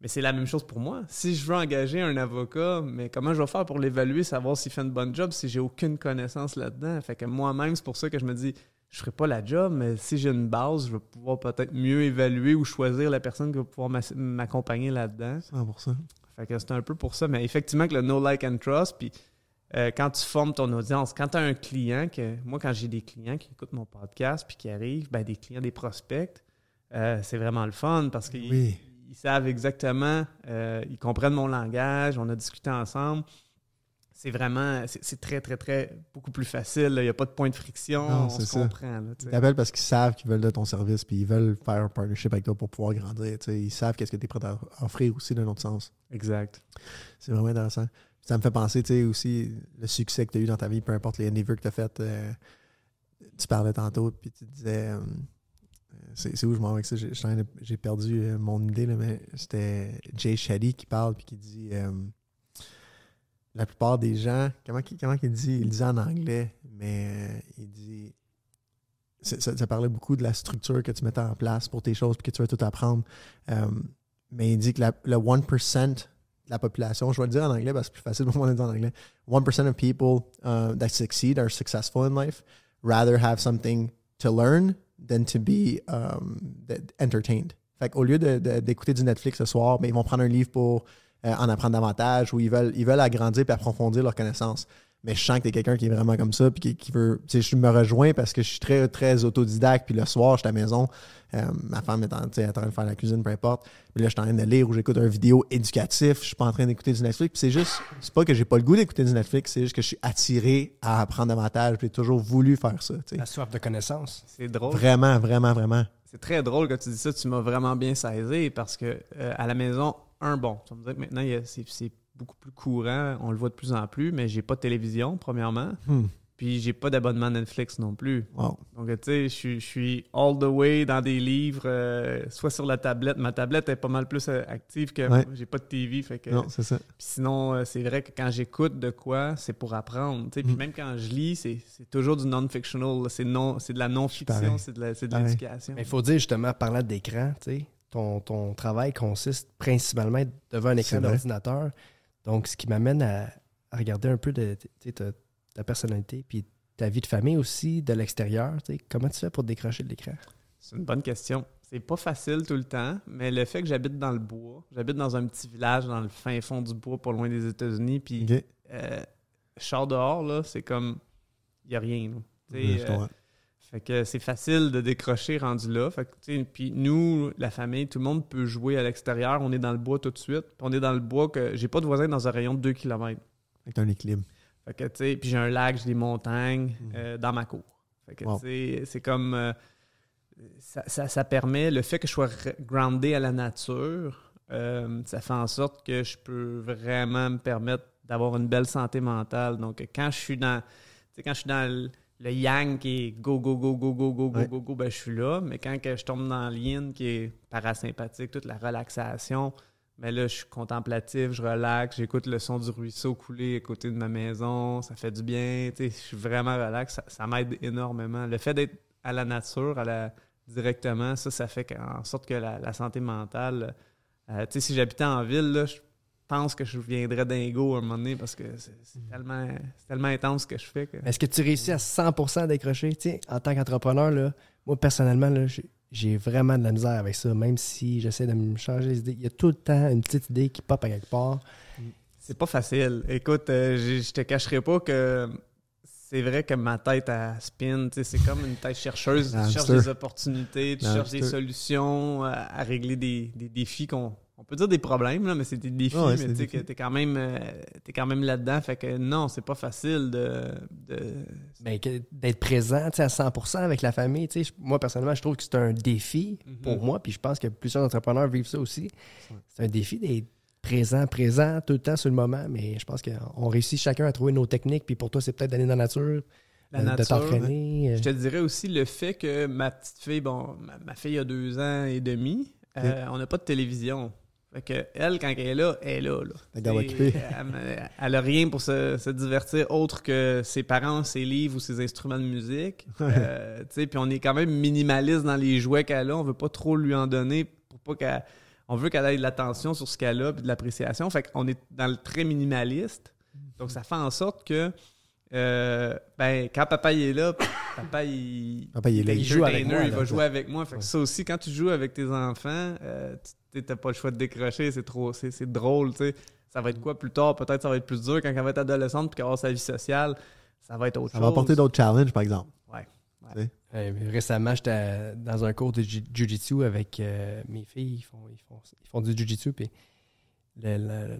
Mais c'est la même chose pour moi. Si je veux engager un avocat, mais comment je vais faire pour l'évaluer, savoir s'il fait une bonne job si j'ai aucune connaissance là-dedans? Fait que moi-même, c'est pour ça que je me dis, je ferai pas la job, mais si j'ai une base, je vais pouvoir peut-être mieux évaluer ou choisir la personne qui va pouvoir m'accompagner là-dedans. 100%. Fait que c'est un peu pour ça. Mais effectivement, que le no like and trust, puis euh, quand tu formes ton audience, quand tu as un client, que moi, quand j'ai des clients qui écoutent mon podcast puis qui arrivent, ben, des clients, des prospects, euh, c'est vraiment le fun parce qu'ils Oui. Ils savent exactement, euh, ils comprennent mon langage, on a discuté ensemble. C'est vraiment, c'est très, très, très, beaucoup plus facile. là. Il n'y a pas de point de friction, Non, on se ça. comprend. là, Ils t'appellent parce qu'ils savent qu'ils veulent de ton service, puis ils veulent faire un partnership avec toi pour pouvoir grandir. Ils savent qu'est-ce que tu es prêt à offrir aussi d'un autre sens. Exact. C'est vraiment intéressant. Ça me fait penser, tu sais, aussi, le succès que tu as eu dans ta vie, peu importe les endeavors que tu as fait. euh, tu parlais tantôt, puis tu disais. euh, c'est où je m'en vais avec ça? J'ai- perdu euh, mon idée, là, mais c'était Jay Shetty qui parle, puis qui dit. euh, la plupart des gens, comment, comment qu'il dit? Il dit en anglais, mais euh, il dit. Ça, ça- parlait beaucoup de la structure que tu mettais en place pour tes choses puis que tu vas tout apprendre. Mais il dit que le 1% de la population, je vais le dire en anglais parce que c'est plus facile pour moi de le dire en anglais. 1% of people uh, that succeed are successful in life rather have something to learn than to be um, entertained. Fait qu'au lieu d'écouter du Netflix ce soir, ben, ils vont prendre un livre pour euh, en apprendre davantage ou ils veulent, ils veulent agrandir et approfondir leurs connaissances. Mais je sens que tu es quelqu'un qui est vraiment comme ça puis qui, qui veut. Tu sais, je me rejoins parce que je suis très, très autodidacte. Puis le soir, je suis à la maison. euh, ma femme est en, elle est en train de faire la cuisine, peu importe. Puis là, je suis en train de lire ou j'écoute une vidéo éducatif. Je suis pas en train d'écouter du Netflix. Puis c'est juste, c'est pas que j'ai pas le goût d'écouter du Netflix, c'est juste que je suis attiré à apprendre davantage. Puis j'ai toujours voulu faire ça. tu sais. La soif de connaissance. C'est drôle. Vraiment, vraiment, vraiment. C'est très drôle que tu dis ça. Tu m'as vraiment bien saisi parce que euh, à la maison, un bon. Tu vas me dire que maintenant, il y a- c'est c'est beaucoup plus courant. On le voit de plus en plus, mais j'ai pas de télévision, premièrement. Hmm. Puis j'ai pas d'abonnement Netflix non plus. Wow. Donc, tu sais, je suis- all the way dans des livres, euh, soit sur la tablette. Ma tablette est pas mal plus euh, active que Ouais. j'ai pas de TV. Fait que, Non, c'est ça. Puis sinon, euh, c'est vrai que quand j'écoute de quoi, c'est pour apprendre. tu sais. Puis Mm. même quand je lis, c'est c'est toujours du non-fictional. C'est non, c'est de la non-fiction, c'est de la- c'est de Pareil. l'éducation. Mais il faut dire justement, parlant d'écran, tu sais, ton, ton travail consiste principalement devant un écran C'est vrai. d'ordinateur. Donc, ce qui m'amène à, à regarder un peu de, ta, ta personnalité, puis ta vie de famille aussi, de l'extérieur. tu sais. Comment tu fais pour décrocher de l'écran? C'est une bonne question. C'est pas facile tout le temps, mais le fait que j'habite dans le bois, j'habite dans un petit village dans le fin fond du bois, pas loin des États-Unis, puis Ok. euh, je sors dehors, là, c'est comme. Il n'y a rien. là. Tu Fait que c'est facile de décrocher rendu là. Fait que, puis nous, la famille, tout le monde peut jouer à l'extérieur. On est dans le bois tout de suite. Puis on est dans le bois que j'ai pas de voisins dans un rayon de 2 km. T'as un équilibre. Fait que, tu sais, puis j'ai un lac, j'ai des montagnes euh, dans ma cour. Fait que, Wow. tu sais, c'est comme. euh, ça, ça- ça permet, le fait que je sois groundé à la nature, euh, ça fait en sorte que je peux vraiment me permettre d'avoir une belle santé mentale. Donc, quand je suis dans. Tu sais, quand je suis dans le, yang qui est go, go, go, go, go, go, go, Ouais. go, go, ben je suis là. Mais quand que je tombe dans le yin qui est parasympathique, toute la relaxation, mais là, je suis contemplatif, je relaxe, j'écoute le son du ruisseau couler à côté de ma maison, ça fait du bien, je suis vraiment relax, ça, ça m'aide énormément. Le fait d'être à la nature, à la, directement, ça, ça fait en sorte que la, la santé mentale, euh, tu sais, si j'habitais en ville, là, je pense que je viendrais dingo à un moment donné parce que c'est c'est tellement, tellement intense ce que je fais. Que... Est-ce que tu réussis à 100% à décrocher? Tu sais, en tant qu'entrepreneur, là, moi, personnellement, là, j'ai- vraiment de la misère avec ça, même si j'essaie de me changer les idées. Il y a tout le temps une petite idée qui pop à quelque part. C'est pas facile. Écoute, euh, je te cacherai pas que c'est vrai que ma tête à spin, c'est comme une tête chercheuse. Tu cherches des opportunités, tu cherches des solutions à, à régler des, des défis qu'on. On peut dire des problèmes, là, mais c'est des défis, Ouais, mais tu sais que t'es quand même euh, t'es quand même là-dedans. Fait que non, c'est pas facile de. Ben, d'être présent tu sais, à 100% avec la famille. tu sais, je- moi, personnellement, je trouve que c'est un défi Mhm. pour moi, puis je pense que plusieurs entrepreneurs vivent ça aussi. C'est un défi d'être présent, présent tout le temps sur le moment, mais je pense qu'on réussit chacun à trouver nos techniques, puis pour toi, c'est peut-être d'aller dans la nature, La euh, de nature, t'entraîner. euh. Je te dirais aussi le fait que ma petite fille, bon, ma, ma fille a deux ans et demi, euh, on n'a pas de télévision. Fait que elle, quand elle est là, elle est là. Et occuper. Elle, elle a rien pour se, se divertir autre que ses parents, ses livres ou ses instruments de musique. Euh, puis on est quand même minimaliste dans les jouets qu'elle a. On veut pas trop lui en donner pour pas qu'elle. On veut qu'elle ait de l'attention sur ce qu'elle a et de l'appréciation. Fait qu'on est dans le très minimaliste. Donc ça fait en sorte que euh, ben, quand papa il est là, papa il, Papa, il est là. Il joue avec moi, il va jouer avec moi. Fait que ça aussi, quand tu joues avec tes enfants, euh, tu n'as pas le choix de décrocher, c'est trop, c'est c'est drôle, tu sais. Ça va être quoi plus tard? Peut-être ça va être plus dur quand elle va être adolescente puis qu'elle va avoir sa vie sociale. Ça va être autre Ça chose. va apporter d'autres challenges, par exemple. Euh, récemment, j'étais dans un cours de jujitsu avec euh, mes filles. Ils font, ils font, ils font du jujitsu. Puis le- le-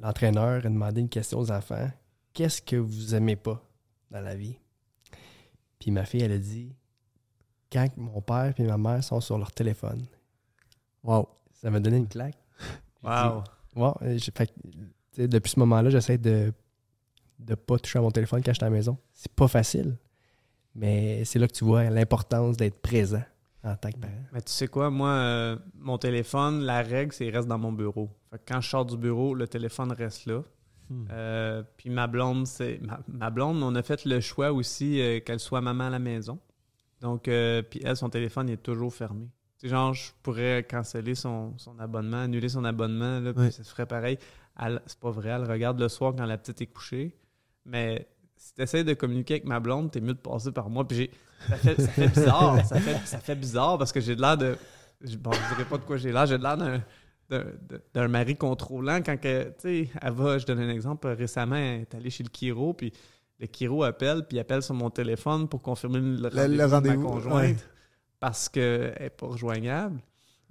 l'entraîneur a demandé une question aux enfants Qu'est-ce que vous aimez pas dans la vie? Puis ma fille, elle a dit Quand mon père et ma mère sont sur leur téléphone. Wow. Ça m'a donné une claque. Wow. J'ai- fait que, tu sais, depuis ce moment-là, j'essaie de ne pas toucher à mon téléphone quand je suis à la maison. C'est pas facile. Mais c'est là que tu vois l'importance d'être présent en tant que parent. Mais tu sais quoi, moi, euh, mon téléphone, la règle, c'est qu'il reste dans mon bureau. Fait que quand je sors du bureau, le téléphone reste là. Hmm. Euh, puis ma blonde, c'est. Ma, ma blonde, on a fait le choix aussi euh, qu'elle soit maman à la maison. Donc, euh, puis elle, son téléphone est toujours fermé. Tu sais, genre, je pourrais canceller son, son abonnement, annuler son abonnement, là, puis Oui. ça se ferait pareil. C'est pas vrai, elle regarde le soir quand la petite est couchée. Mais si tu essaies de communiquer avec ma blonde, t'es mieux de passer par moi. Puis. Ça fait, ça fait bizarre. ça, fait, ça fait bizarre parce que j'ai de l'air de. Bon, je dirais pas de quoi j'ai l'air. J'ai de l'air d'un d'un- mari contrôlant quand que, tu sais, elle va, je donne un exemple, récemment, elle est allée chez le chiro, puis le chiro appelle, puis appelle sur mon téléphone pour confirmer le rendez-vous, le de ma conjointe ouais. parce qu'elle n'est pas rejoignable.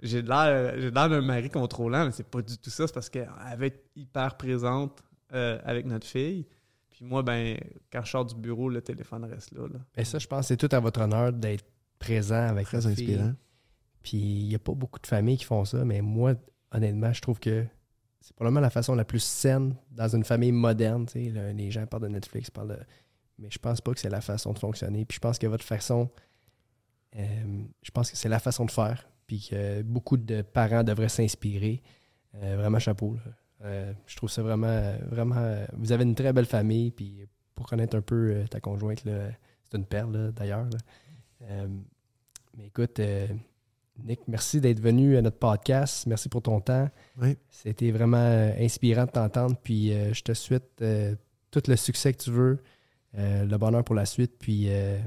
J'ai de l'air j'ai de l'air d'un mari contrôlant, mais c'est pas du tout ça, c'est parce qu'elle va être hyper présente euh, avec notre fille. Puis moi, ben, quand je sors du bureau, le téléphone reste là. là. Et ça, je pense que c'est tout à votre honneur d'être présent avec Très votre fille. inspirant. Puis il n'y a pas beaucoup de familles qui font ça, mais moi, honnêtement, je trouve que c'est probablement la façon la plus saine dans une famille moderne. les gens parlent de Netflix, parlent de... Mais je pense pas que c'est la façon de fonctionner. Puis je pense que votre façon, euh, je pense que c'est la façon de faire. Puis que beaucoup de parents devraient s'inspirer. Euh, vraiment chapeau. Euh, je trouve ça vraiment, vraiment. Vous avez une très belle famille. Puis pour connaître un peu ta conjointe, c'est une perle d'ailleurs. mais écoute, Nick, merci d'être venu à notre podcast. Merci pour ton temps. Oui. C'était vraiment euh, inspirant de t'entendre. Puis euh, je te souhaite euh, tout le succès que tu veux, euh, le bonheur pour la suite. Puis euh,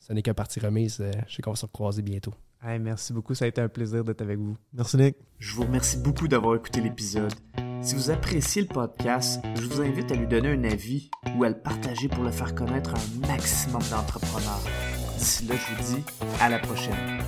ce n'est qu'un partie remise. Euh, je sais qu'on va se recroiser bientôt. Hey, merci beaucoup, ça a été un plaisir d'être avec vous. Merci, Nick. Je vous remercie beaucoup d'avoir écouté l'épisode. Si vous appréciez le podcast, je vous invite à lui donner un avis ou à le partager pour le faire connaître à un maximum d'entrepreneurs. D'ici là, je vous dis à la prochaine.